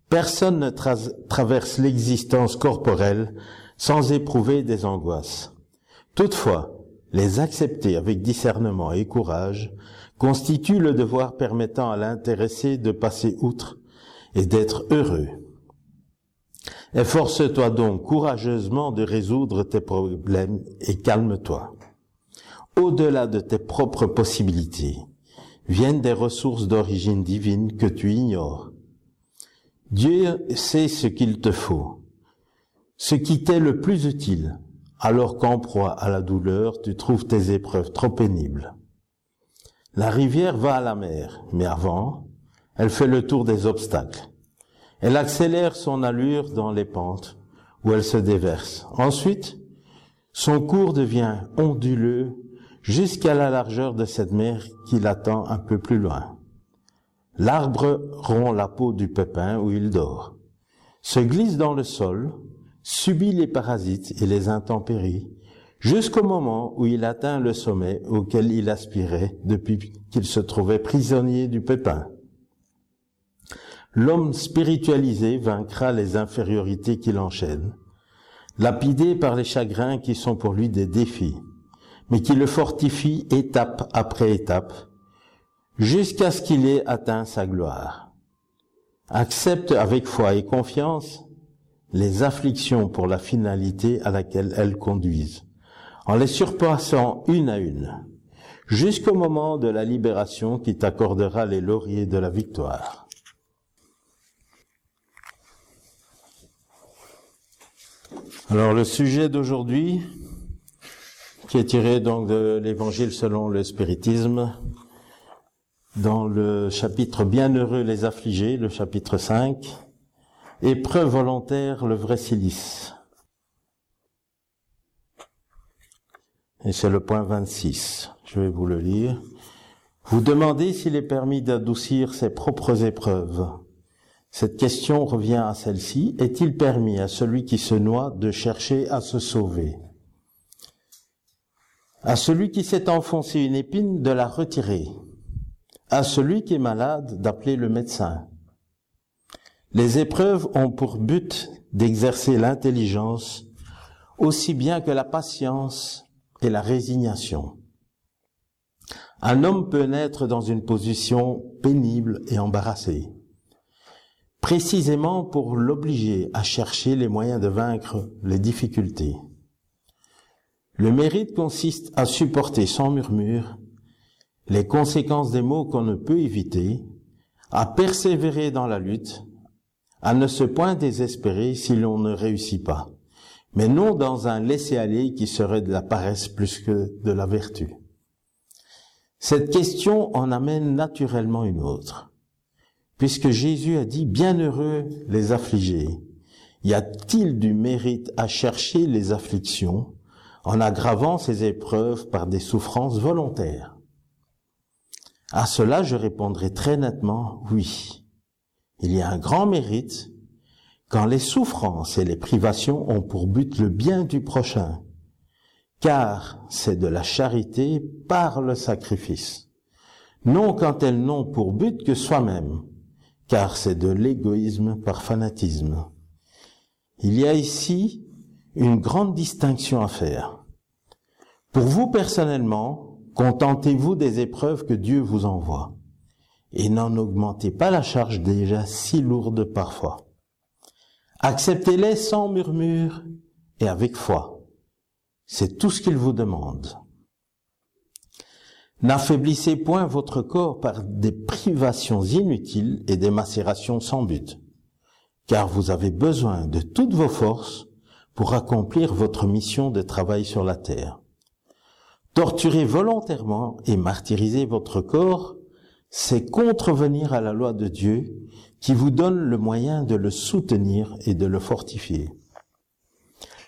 personne ne traverse l'existence corporelle sans éprouver des angoisses. Toutefois, les accepter avec discernement et courage constitue le devoir permettant à l'intéressé de passer outre et d'être heureux. Efforce-toi donc courageusement de résoudre tes problèmes et calme-toi au-delà de tes propres possibilités, viennent des ressources d'origine divine que tu ignores. Dieu sait ce qu'il te faut, ce qui t'est le plus utile, alors qu'en proie à la douleur, tu trouves tes épreuves trop pénibles. La rivière va à la mer, mais avant, elle fait le tour des obstacles. Elle accélère son allure dans les pentes où elle se déverse. Ensuite, son cours devient onduleux jusqu'à la largeur de cette mer qui l'attend un peu plus loin. L'arbre rompt la peau du pépin où il dort, se glisse dans le sol, subit les parasites et les intempéries, jusqu'au moment où il atteint le sommet auquel il aspirait depuis qu'il se trouvait prisonnier du pépin. L'homme spiritualisé vaincra les infériorités qui l'enchaînent. lapidé par les chagrins qui sont pour lui des défis, mais qui le fortifient étape après étape, jusqu'à ce qu'il ait atteint sa gloire. Accepte avec foi et confiance les afflictions pour la finalité à laquelle elles conduisent, en les surpassant une à une, jusqu'au moment de la libération qui t'accordera les lauriers de la victoire. Alors le sujet d'aujourd'hui, qui est tiré donc de l'évangile selon le spiritisme, dans le chapitre Bienheureux les affligés, le chapitre 5, Épreuve volontaire, le vrai silice. Et c'est le point 26. Je vais vous le lire. Vous demandez s'il est permis d'adoucir ses propres épreuves. Cette question revient à celle-ci. Est-il permis à celui qui se noie de chercher à se sauver? À celui qui s'est enfoncé une épine de la retirer À celui qui est malade d'appeler le médecin Les épreuves ont pour but d'exercer l'intelligence aussi bien que la patience et la résignation. Un homme peut naître dans une position pénible et embarrassée, précisément pour l'obliger à chercher les moyens de vaincre les difficultés. Le mérite consiste à supporter sans murmure les conséquences des maux qu'on ne peut éviter, à persévérer dans la lutte, à ne se point désespérer si l'on ne réussit pas mais non dans un laisser-aller qui serait de la paresse plus que de la vertu. Cette question en amène naturellement une autre, puisque Jésus a dit Bienheureux les affligés. Y a-t-il du mérite à chercher les afflictions en aggravant ces épreuves par des souffrances volontaires? À cela, je répondrai très nettement oui. Il y a un grand mérite quand les souffrances et les privations ont pour but le bien du prochain, car c'est de la charité par le sacrifice, non quand elles n'ont pour but que soi-même, car c'est de l'égoïsme par fanatisme. Il y a ici une grande distinction à faire. Pour vous personnellement, contentez-vous des épreuves que Dieu vous envoie, et n'en augmentez pas la charge déjà si lourde parfois. Acceptez-les sans murmure et avec foi. C'est tout ce qu'il vous demande. N'affaiblissez point votre corps par des privations inutiles et des macérations sans but, car vous avez besoin de toutes vos forces pour accomplir votre mission de travail sur la terre. Torturer volontairement et martyriser votre corps, c'est contrevenir à la loi de Dieu qui vous donne le moyen de le soutenir et de le fortifier.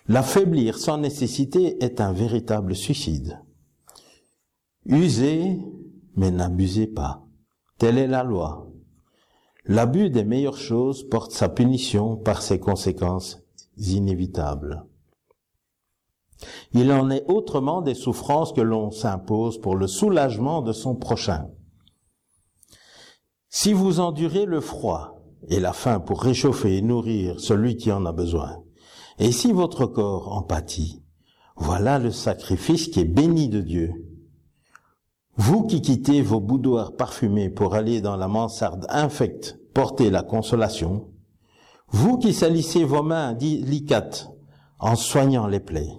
L'affaiblir sans nécessité est un véritable suicide. Usez, mais n'abusez pas. Telle est la loi. L'abus des meilleures choses porte sa punition par ses conséquences inévitables. Il en est autrement des souffrances que l'on s'impose pour le soulagement de son prochain. Si vous endurez le froid et la faim pour réchauffer et nourrir celui qui en a besoin, et si votre corps en pâtit, voilà le sacrifice qui est béni de Dieu. Vous qui quittez vos boudoirs parfumés pour aller dans la mansarde infecte porter la consolation, vous qui salissez vos mains délicates en soignant les plaies,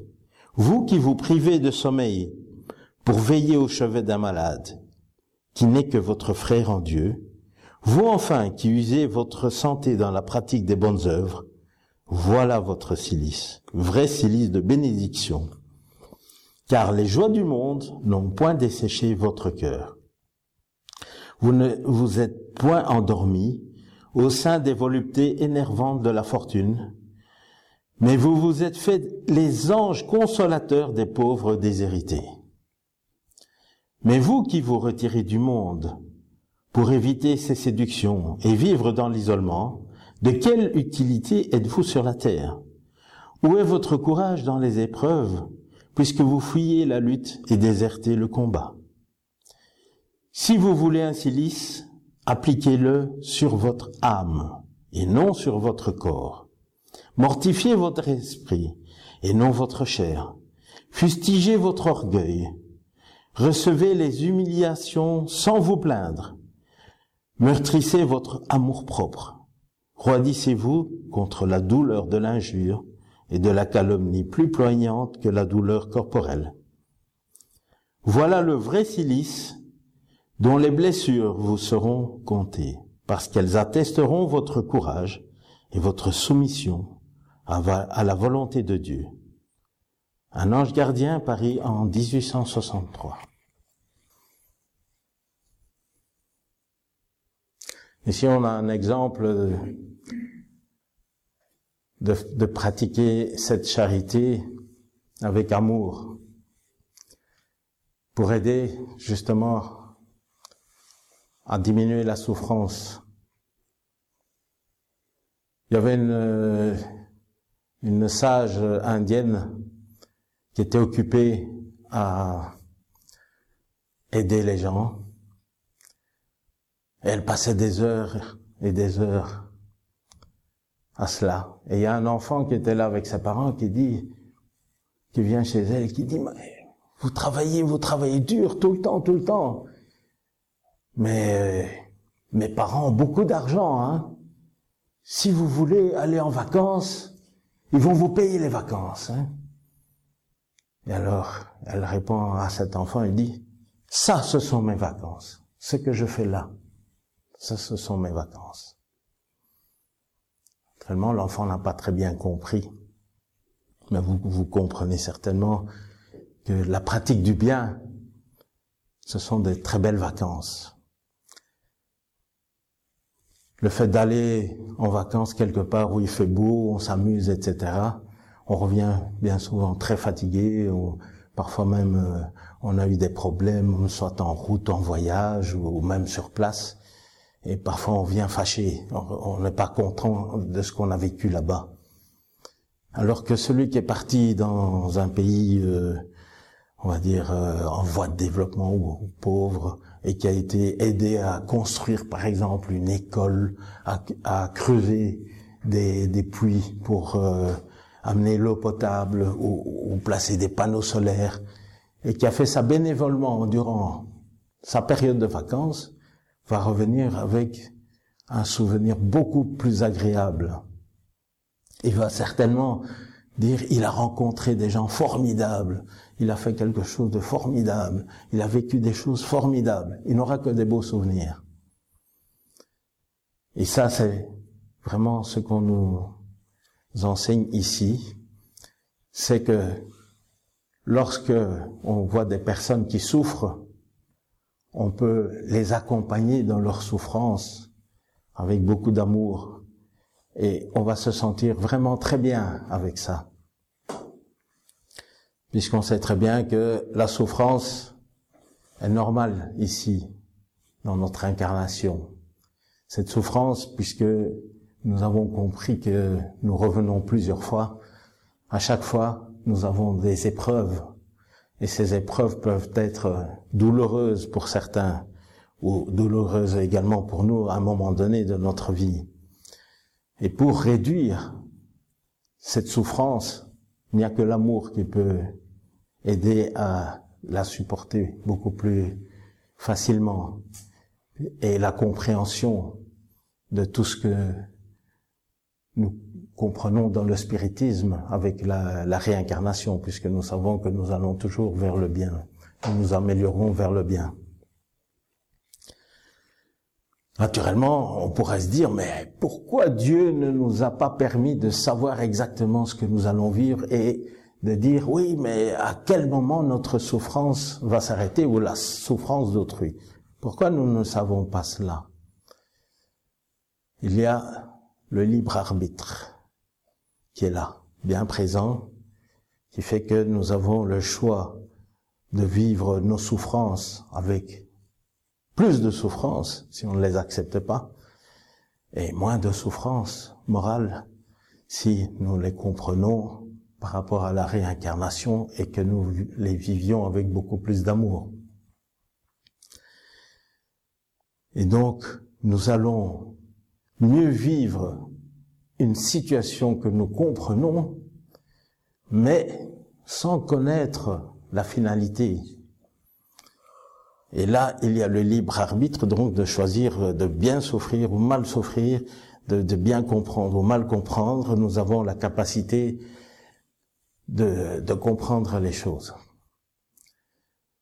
vous qui vous privez de sommeil pour veiller au chevet d'un malade, qui n'est que votre frère en Dieu, vous enfin qui usez votre santé dans la pratique des bonnes œuvres, voilà votre silice, vrai silice de bénédiction. Car les joies du monde n'ont point desséché votre cœur. Vous ne vous êtes point endormi au sein des voluptés énervantes de la fortune, mais vous vous êtes fait les anges consolateurs des pauvres déshérités. Mais vous qui vous retirez du monde, pour éviter ces séductions et vivre dans l'isolement, de quelle utilité êtes-vous sur la terre? Où est votre courage dans les épreuves, puisque vous fuyez la lutte et désertez le combat? Si vous voulez un silice, appliquez-le sur votre âme et non sur votre corps. Mortifiez votre esprit et non votre chair. Fustigez votre orgueil. Recevez les humiliations sans vous plaindre. Meurtrissez votre amour-propre. Roidissez-vous contre la douleur de l'injure et de la calomnie plus poignante que la douleur corporelle. Voilà le vrai silice dont les blessures vous seront comptées, parce qu'elles attesteront votre courage et votre soumission à la volonté de Dieu. Un ange gardien parit en 1863. Ici, on a un exemple de, pratiquer cette charité avec amour pour aider justement à diminuer la souffrance. Il y avait une, une sage indienne qui était occupée à aider les gens. Elle passait des heures et des heures à cela. Et il y a un enfant qui était là avec ses parents qui dit, qui vient chez elle qui dit, vous travaillez, vous travaillez dur tout le temps, tout le temps. Mais mes parents ont beaucoup d'argent. Hein. Si vous voulez aller en vacances, ils vont vous payer les vacances. Hein. Et alors, elle répond à cet enfant et dit, ça, ce sont mes vacances. Ce que je fais là, ça, ce sont mes vacances. Tellement l'enfant n'a pas très bien compris. Mais vous, vous comprenez certainement que la pratique du bien, ce sont des très belles vacances le fait d'aller en vacances quelque part où il fait beau, on s'amuse, etc. On revient bien souvent très fatigué, ou parfois même euh, on a eu des problèmes, soit en route, en voyage, ou, même sur place. Et parfois on vient fâché, on n'est pas content de ce qu'on a vécu là-bas. Alors que celui qui est parti dans un pays, euh, on va dire, euh, en voie de développement ou pauvre, et qui a été aidé à construire, par exemple, une école, à, creuser des, puits pour euh, amener l'eau potable ou, ou, placer des panneaux solaires, et qui a fait ça bénévolement durant sa période de vacances, va revenir avec un souvenir beaucoup plus agréable. Il va certainement dire, il a rencontré des gens formidables, il a fait quelque chose de formidable, il a vécu des choses formidables, il n'aura que des beaux souvenirs. Et ça, c'est vraiment ce qu'on nous enseigne ici, c'est que lorsque on voit des personnes qui souffrent, on peut les accompagner dans leur souffrance avec beaucoup d'amour et on va se sentir vraiment très bien avec ça puisqu'on sait très bien que la souffrance est normale ici, dans notre incarnation. Cette souffrance, puisque nous avons compris que nous revenons plusieurs fois, à chaque fois, nous avons des épreuves, et ces épreuves peuvent être douloureuses pour certains, ou douloureuses également pour nous à un moment donné de notre vie. Et pour réduire cette souffrance, il n'y a que l'amour qui peut aider à la supporter beaucoup plus facilement et la compréhension de tout ce que nous comprenons dans le spiritisme avec la, réincarnation, puisque nous savons que nous allons toujours vers le bien, nous nous améliorons vers le bien. Naturellement, on pourrait se dire, mais pourquoi Dieu ne nous a pas permis de savoir exactement ce que nous allons vivre et de dire oui, mais à quel moment notre souffrance va s'arrêter ou la souffrance d'autrui? Pourquoi nous ne savons pas cela? Il y a le libre arbitre qui est là, bien présent, qui fait que nous avons le choix de vivre nos souffrances avec plus de souffrances si on ne les accepte pas, et moins de souffrances morales si nous les comprenons par rapport à la réincarnation et que nous les vivions avec beaucoup plus d'amour. Et donc, nous allons mieux vivre une situation que nous comprenons, mais sans connaître la finalité. Et là, il y a le libre arbitre donc de choisir de bien souffrir ou mal souffrir, de, bien comprendre ou mal comprendre. Nous avons la capacité de comprendre les choses.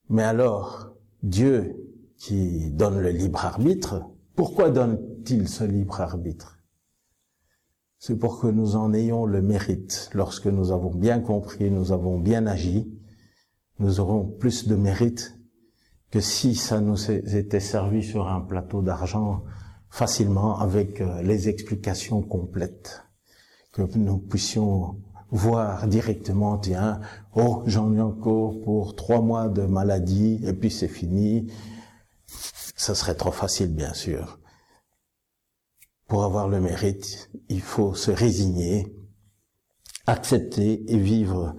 Mais alors, Dieu qui donne le libre arbitre, pourquoi donne-t-il ce libre arbitre? C'est pour que nous en ayons le mérite. Lorsque nous avons bien compris, nous avons bien agi, nous aurons plus de mérite que si ça nous était servi sur un plateau d'argent facilement avec euh, les explications complètes, que nous puissions voir directement, tiens, oh, j'en ai encore pour trois mois de maladie, et puis c'est fini. Ce serait trop facile, bien sûr. Pour avoir le mérite, il faut se résigner, accepter et vivre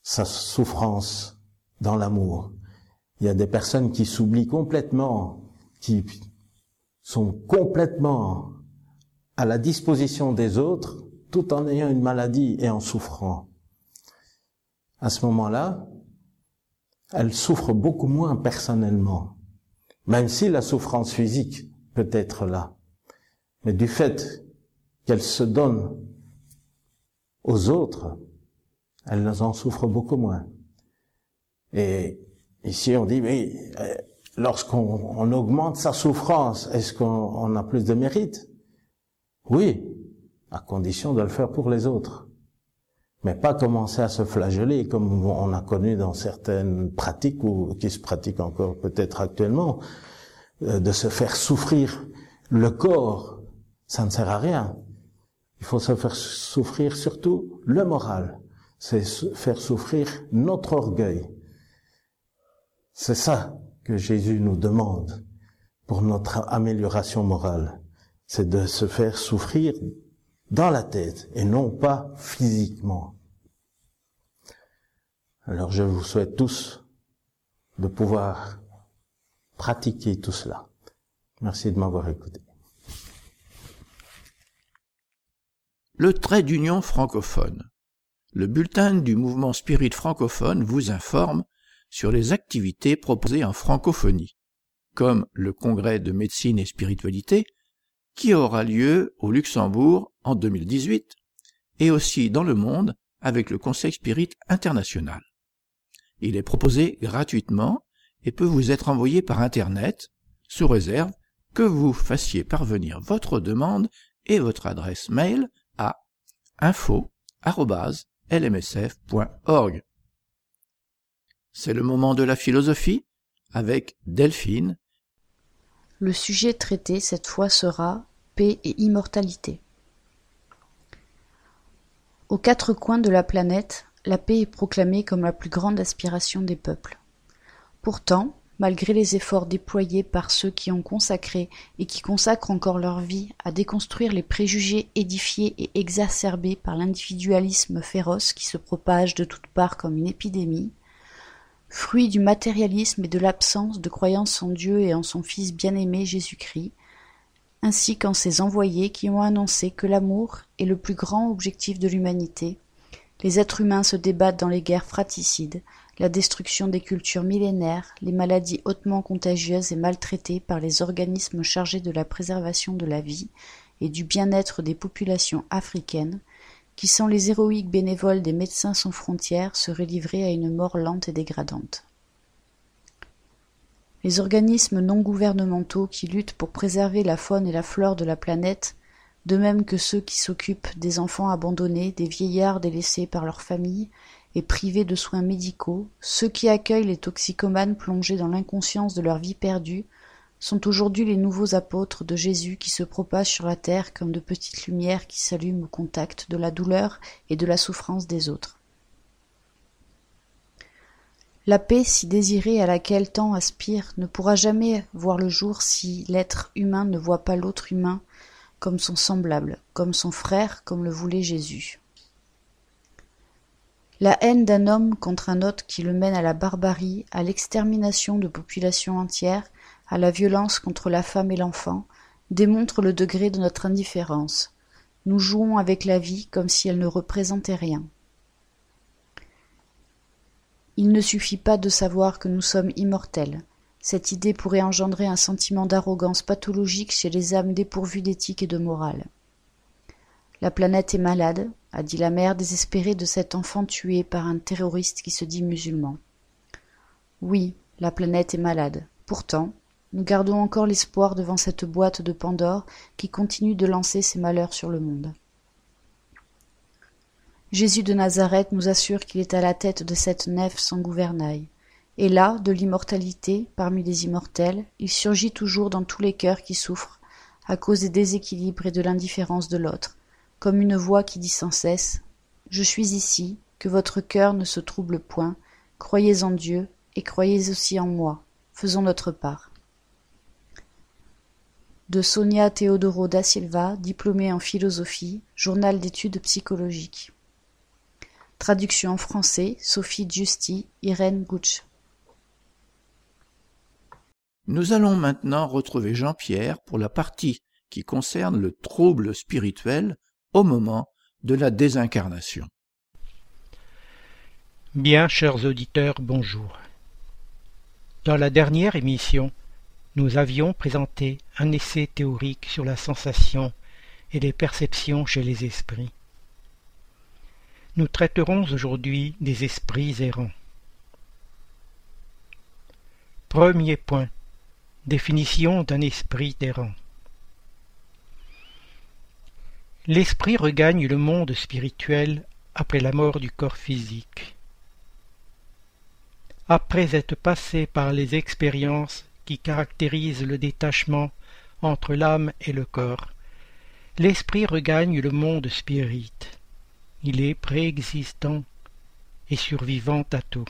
sa souffrance dans l'amour. Il y a des personnes qui s'oublient complètement, qui sont complètement à la disposition des autres tout en ayant une maladie et en souffrant. À ce moment-là, elles souffrent beaucoup moins personnellement, même si la souffrance physique peut être là. Mais du fait qu'elles se donnent aux autres, elles en souffrent beaucoup moins. Et ici, on dit, oui, euh, lorsqu'on augmente sa souffrance, est-ce qu'on a plus de mérite? Oui, à condition de le faire pour les autres. Mais pas commencer à se flageller comme on a connu dans certaines pratiques ou qui se pratiquent encore peut-être actuellement, euh, de se faire souffrir le corps. Ça ne sert à rien. Il faut se faire souffrir surtout le moral. C'est faire souffrir notre orgueil. C'est ça que Jésus nous demande pour notre amélioration morale. C'est de se faire souffrir dans la tête et non pas physiquement. Alors je vous souhaite tous de pouvoir pratiquer tout cela. Merci de m'avoir écouté. Le trait d'union francophone. Le bulletin du mouvement Spirit francophone vous informe sur les activités proposées en francophonie, comme le congrès de médecine et spiritualité, qui aura lieu au Luxembourg en 2018 et aussi dans le monde avec le Conseil Spirit International. Il est proposé gratuitement et peut vous être envoyé par Internet sous réserve que vous fassiez parvenir votre demande et votre adresse mail à. C'est le moment de la philosophie avec Delphine. Le sujet traité cette fois sera paix et immortalité. Aux quatre coins de la planète, la paix est proclamée comme la plus grande aspiration des peuples. Pourtant, malgré les efforts déployés par ceux qui ont consacré et qui consacrent encore leur vie à déconstruire les préjugés édifiés et exacerbés par l'individualisme féroce qui se propage de toutes parts comme une épidémie, fruit du matérialisme et de l'absence de croyance en Dieu et en son Fils bien-aimé Jésus-Christ, ainsi qu'en ses envoyés qui ont annoncé que l'amour est le plus grand objectif de l'humanité. Les êtres humains se débattent dans les guerres fraticides, la destruction des cultures millénaires, les maladies hautement contagieuses et maltraitées par les organismes chargés de la préservation de la vie et du bien-être des populations africaines, qui sans les héroïques bénévoles des médecins sans frontières seraient livrés à une mort lente et dégradante. Les organismes non gouvernementaux qui luttent pour préserver la faune et la flore de la planète, de même que ceux qui s'occupent des enfants abandonnés, des vieillards délaissés par leurs familles et privés de soins médicaux, ceux qui accueillent les toxicomanes plongés dans l'inconscience de leur vie perdue, sont aujourd'hui les nouveaux apôtres de Jésus qui se propagent sur la terre comme de petites lumières qui s'allument au contact de la douleur et de la souffrance des autres. La paix si désirée à laquelle tant aspire ne pourra jamais voir le jour si l'être humain ne voit pas l'autre humain comme son semblable, comme son frère, comme le voulait Jésus. La haine d'un homme contre un autre qui le mène à la barbarie, à l'extermination de populations entières, à la violence contre la femme et l'enfant, démontre le degré de notre indifférence. nous jouons avec la vie comme si elle ne représentait rien. Il ne suffit pas de savoir que nous sommes immortels. Cette idée pourrait engendrer un sentiment d'arrogance pathologique chez les âmes dépourvues d'éthique et de morale. La planète est malade, a dit la mère désespérée de cet enfant tué par un terroriste qui se dit musulman. Oui, la planète est malade. Pourtant, nous gardons encore l'espoir devant cette boîte de Pandore qui continue de lancer ses malheurs sur le monde. Jésus de Nazareth nous assure qu'il est à la tête de cette nef sans gouvernail. Et là, de l'immortalité, parmi les immortels, il surgit toujours dans tous les cœurs qui souffrent, à cause des déséquilibres et de l'indifférence de l'autre, comme une voix qui dit sans cesse Je suis ici, que votre cœur ne se trouble point, croyez en Dieu, et croyez aussi en moi, faisons notre part de Sonia Teodoro da Silva, diplômée en philosophie, journal d'études psychologiques. Traduction en français, Sophie Giusti, Irène Gutsch. Nous allons maintenant retrouver Jean-Pierre pour la partie qui concerne le trouble spirituel au moment de la désincarnation. Bien, chers auditeurs, bonjour. Dans la dernière émission, nous avions présenté un essai théorique sur la sensation et les perceptions chez les esprits. Nous traiterons aujourd'hui des esprits errants. Premier point. Définition d'un esprit errant. L'esprit regagne le monde spirituel après la mort du corps physique. Après être passé par les expériences qui caractérise le détachement entre l'âme et le corps. L'esprit regagne le monde spirit. Il est préexistant et survivant à tout.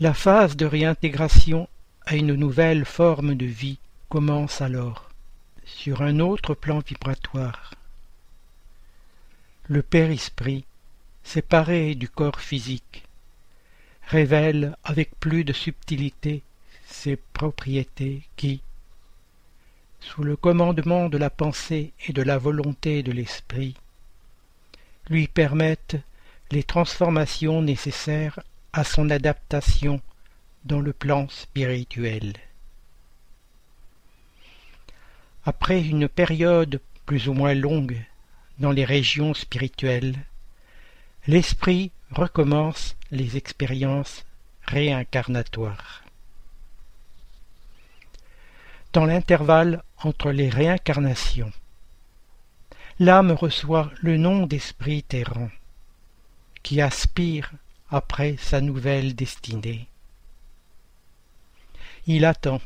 La phase de réintégration à une nouvelle forme de vie commence alors, sur un autre plan vibratoire. Le Père Esprit, séparé du corps physique, révèle avec plus de subtilité ces propriétés qui, sous le commandement de la pensée et de la volonté de l'esprit, lui permettent les transformations nécessaires à son adaptation dans le plan spirituel. Après une période plus ou moins longue dans les régions spirituelles, l'esprit recommence les expériences réincarnatoires. Dans l'intervalle entre les réincarnations, l'âme reçoit le nom d'esprit errant, qui aspire après sa nouvelle destinée. Il attend.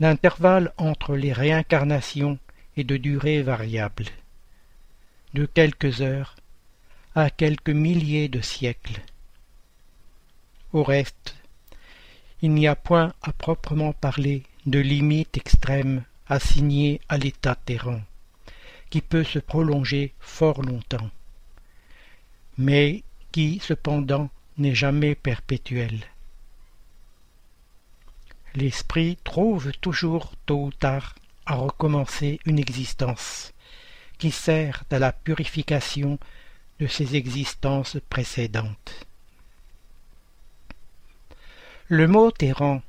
L'intervalle entre les réincarnations est de durée variable, de quelques heures à quelques milliers de siècles. Au reste, il n'y a point à proprement parler de limite extrême assignée à l'état terrain, qui peut se prolonger fort longtemps, mais qui cependant n'est jamais perpétuel. L'esprit trouve toujours tôt ou tard à recommencer une existence qui sert à la purification de ses existences précédentes. Le mot terrant,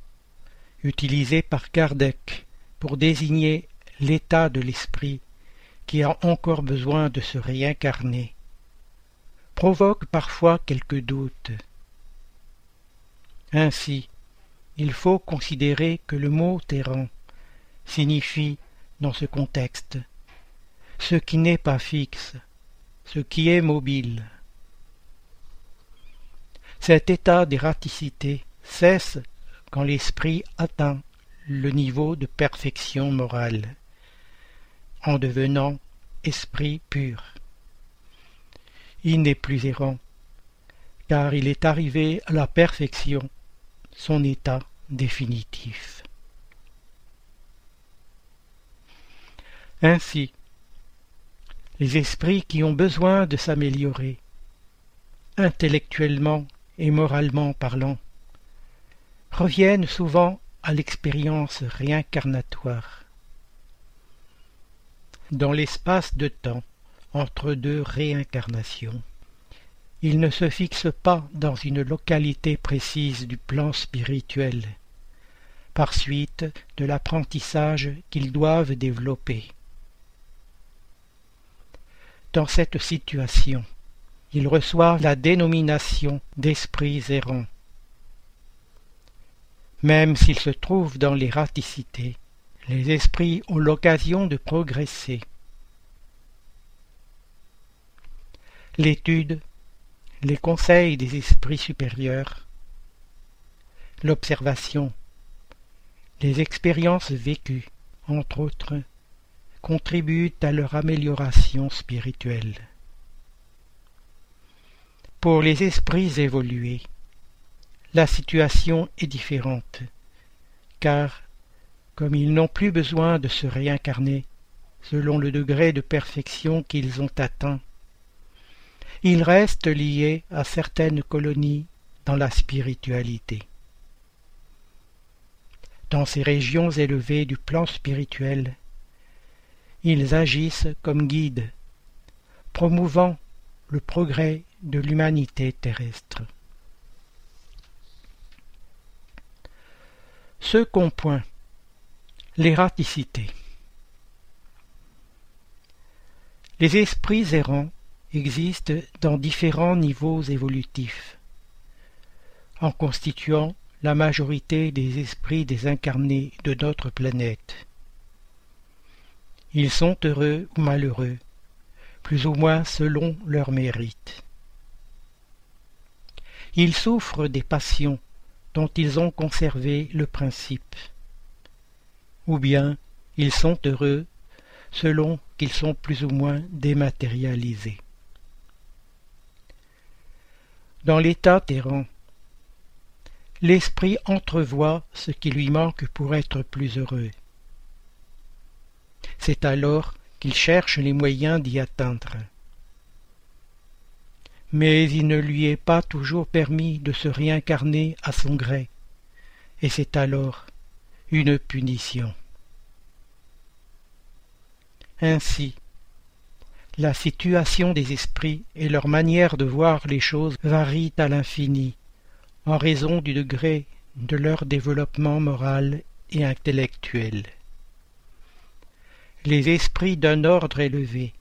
utilisé par Kardec pour désigner l'état de l'esprit qui a encore besoin de se réincarner, provoque parfois quelques doutes. Ainsi, il faut considérer que le mot terrant signifie, dans ce contexte, ce qui n'est pas fixe, ce qui est mobile. Cet état d'ératicité cesse quand l'esprit atteint le niveau de perfection morale, en devenant esprit pur. Il n'est plus errant, car il est arrivé à la perfection, son état définitif. Ainsi, les esprits qui ont besoin de s'améliorer, intellectuellement et moralement parlant, reviennent souvent à l'expérience réincarnatoire. dans l'espace de temps entre deux réincarnations. Ils ne se fixent pas dans une localité précise du plan spirituel, par suite de l'apprentissage qu'ils doivent développer. Dans cette situation, ils reçoivent la dénomination d'esprits errants. Même s'ils se trouvent dans l'erraticité, les esprits ont l'occasion de progresser. L'étude, les conseils des esprits supérieurs, l'observation, les expériences vécues, entre autres, contribuent à leur amélioration spirituelle. Pour les esprits évolués, la situation est différente, car, comme ils n'ont plus besoin de se réincarner selon le degré de perfection qu'ils ont atteint, ils restent liés à certaines colonies dans la spiritualité. Dans ces régions élevées du plan spirituel, ils agissent comme guides, promouvant le progrès de l'humanité terrestre. Second point, l'ératicité. Les esprits errants existent dans différents niveaux évolutifs, en constituant la majorité des esprits désincarnés de notre planète. Ils sont heureux ou malheureux, plus ou moins selon leur mérite. Ils souffrent des passions dont ils ont conservé le principe, ou bien ils sont heureux selon qu'ils sont plus ou moins dématérialisés. Dans l'état terrant, l'esprit entrevoit ce qui lui manque pour être plus heureux. C'est alors qu'il cherche les moyens d'y atteindre. Mais il ne lui est pas toujours permis de se réincarner à son gré, et c'est alors une punition. Ainsi, la situation des esprits et leur manière de voir les choses varient à l'infini, en raison du degré de leur développement moral et intellectuel. Les esprits d'un ordre élevé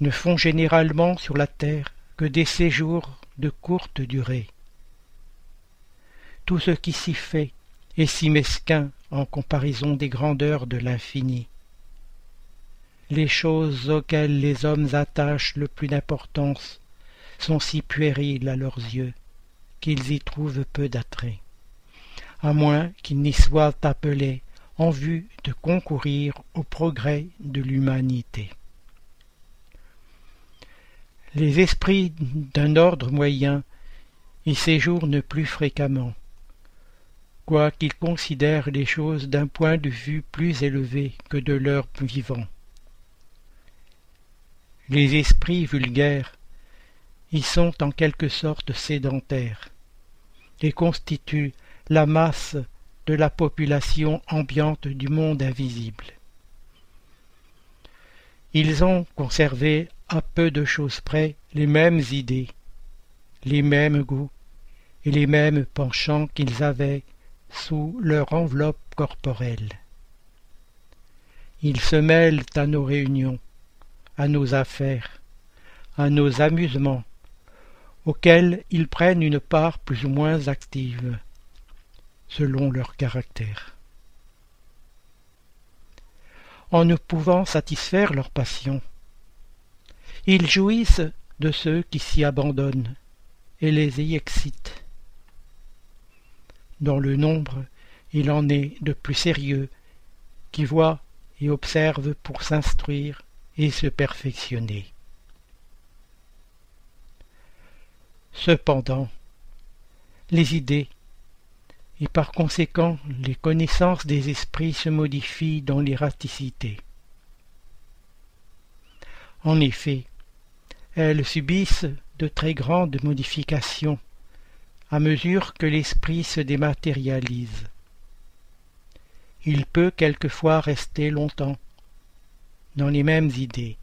ne font généralement sur la terre que des séjours de courte durée. Tout ce qui s'y fait est si mesquin en comparaison des grandeurs de l'infini. Les choses auxquelles les hommes attachent le plus d'importance sont si puériles à leurs yeux qu'ils y trouvent peu d'attrait, à moins qu'ils n'y soient appelés en vue de concourir au progrès de l'humanité. Les esprits d'un ordre moyen y séjournent plus fréquemment, quoiqu'ils considèrent les choses d'un point de vue plus élevé que de leur vivant. Les esprits vulgaires y sont en quelque sorte sédentaires et constituent la masse de la population ambiante du monde invisible. Ils ont conservé à peu de choses près les mêmes idées, les mêmes goûts et les mêmes penchants qu'ils avaient sous leur enveloppe corporelle. Ils se mêlent à nos réunions, à nos affaires, à nos amusements, auxquels ils prennent une part plus ou moins active selon leur caractère. En ne pouvant satisfaire leur passion, ils jouissent de ceux qui s'y abandonnent et les y excitent. Dans le nombre, il en est de plus sérieux qui voient et observent pour s'instruire et se perfectionner. Cependant, les idées et par conséquent les connaissances des esprits se modifient dans l'erraticité. En effet, elles subissent de très grandes modifications à mesure que l'esprit se dématérialise. Il peut quelquefois rester longtemps, dans les mêmes idées.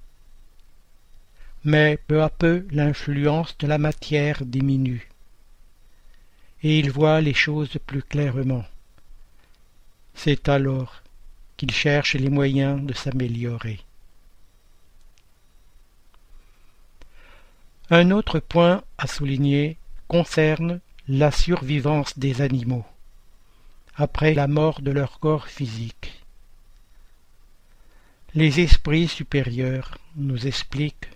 Mais peu à peu l'influence de la matière diminue, et il voit les choses plus clairement. C'est alors qu'il cherche les moyens de s'améliorer. Un autre point à souligner concerne la survivance des animaux après la mort de leur corps physique. Les esprits supérieurs nous expliquent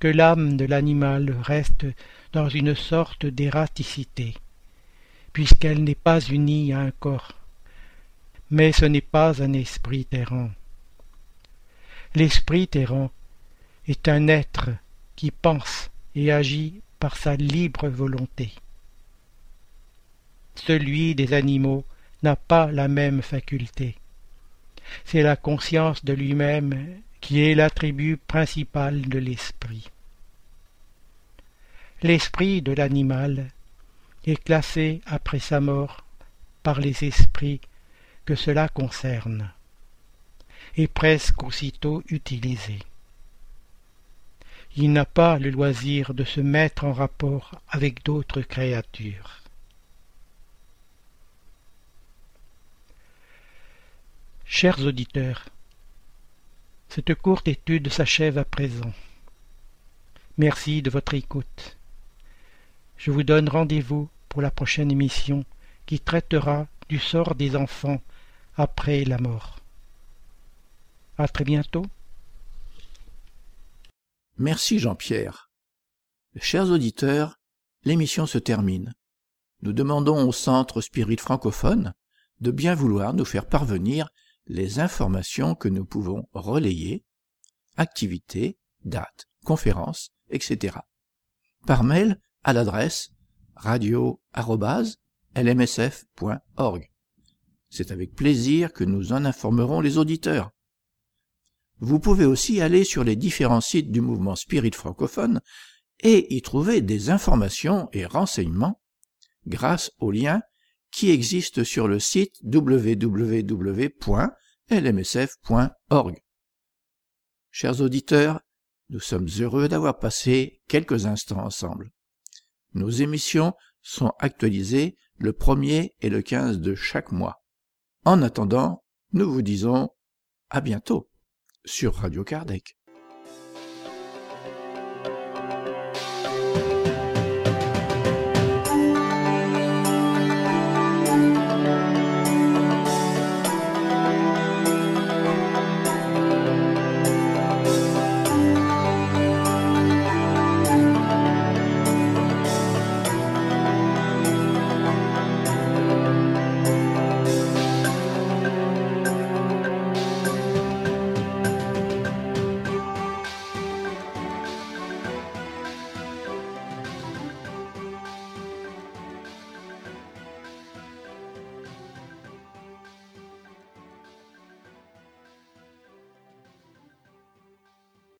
que l'âme de l'animal reste dans une sorte d'ératicité, puisqu'elle n'est pas unie à un corps. Mais ce n'est pas un esprit errant. L'esprit errant est un être qui pense et agit par sa libre volonté. Celui des animaux n'a pas la même faculté. C'est la conscience de lui-même qui est l'attribut principal de l'esprit. L'esprit de l'animal est classé après sa mort par les esprits que cela concerne, et presque aussitôt utilisé. Il n'a pas le loisir de se mettre en rapport avec d'autres créatures. Chers auditeurs, cette courte étude s'achève à présent. Merci de votre écoute. Je vous donne rendez-vous pour la prochaine émission qui traitera du sort des enfants après la mort. À très bientôt. Merci Jean-Pierre. Chers auditeurs, l'émission se termine. Nous demandons au Centre Spirit francophone de bien vouloir nous faire parvenir les informations que nous pouvons relayer, activités, dates, conférences, etc. par mail à l'adresse radio-lmsf.org. C'est avec plaisir que nous en informerons les auditeurs. Vous pouvez aussi aller sur les différents sites du mouvement Spirit francophone et y trouver des informations et renseignements grâce aux liens qui existe sur le site www.lmsf.org. Chers auditeurs, nous sommes heureux d'avoir passé quelques instants ensemble. Nos émissions sont actualisées le 1er et le 15 de chaque mois. En attendant, nous vous disons à bientôt sur Radio Kardec.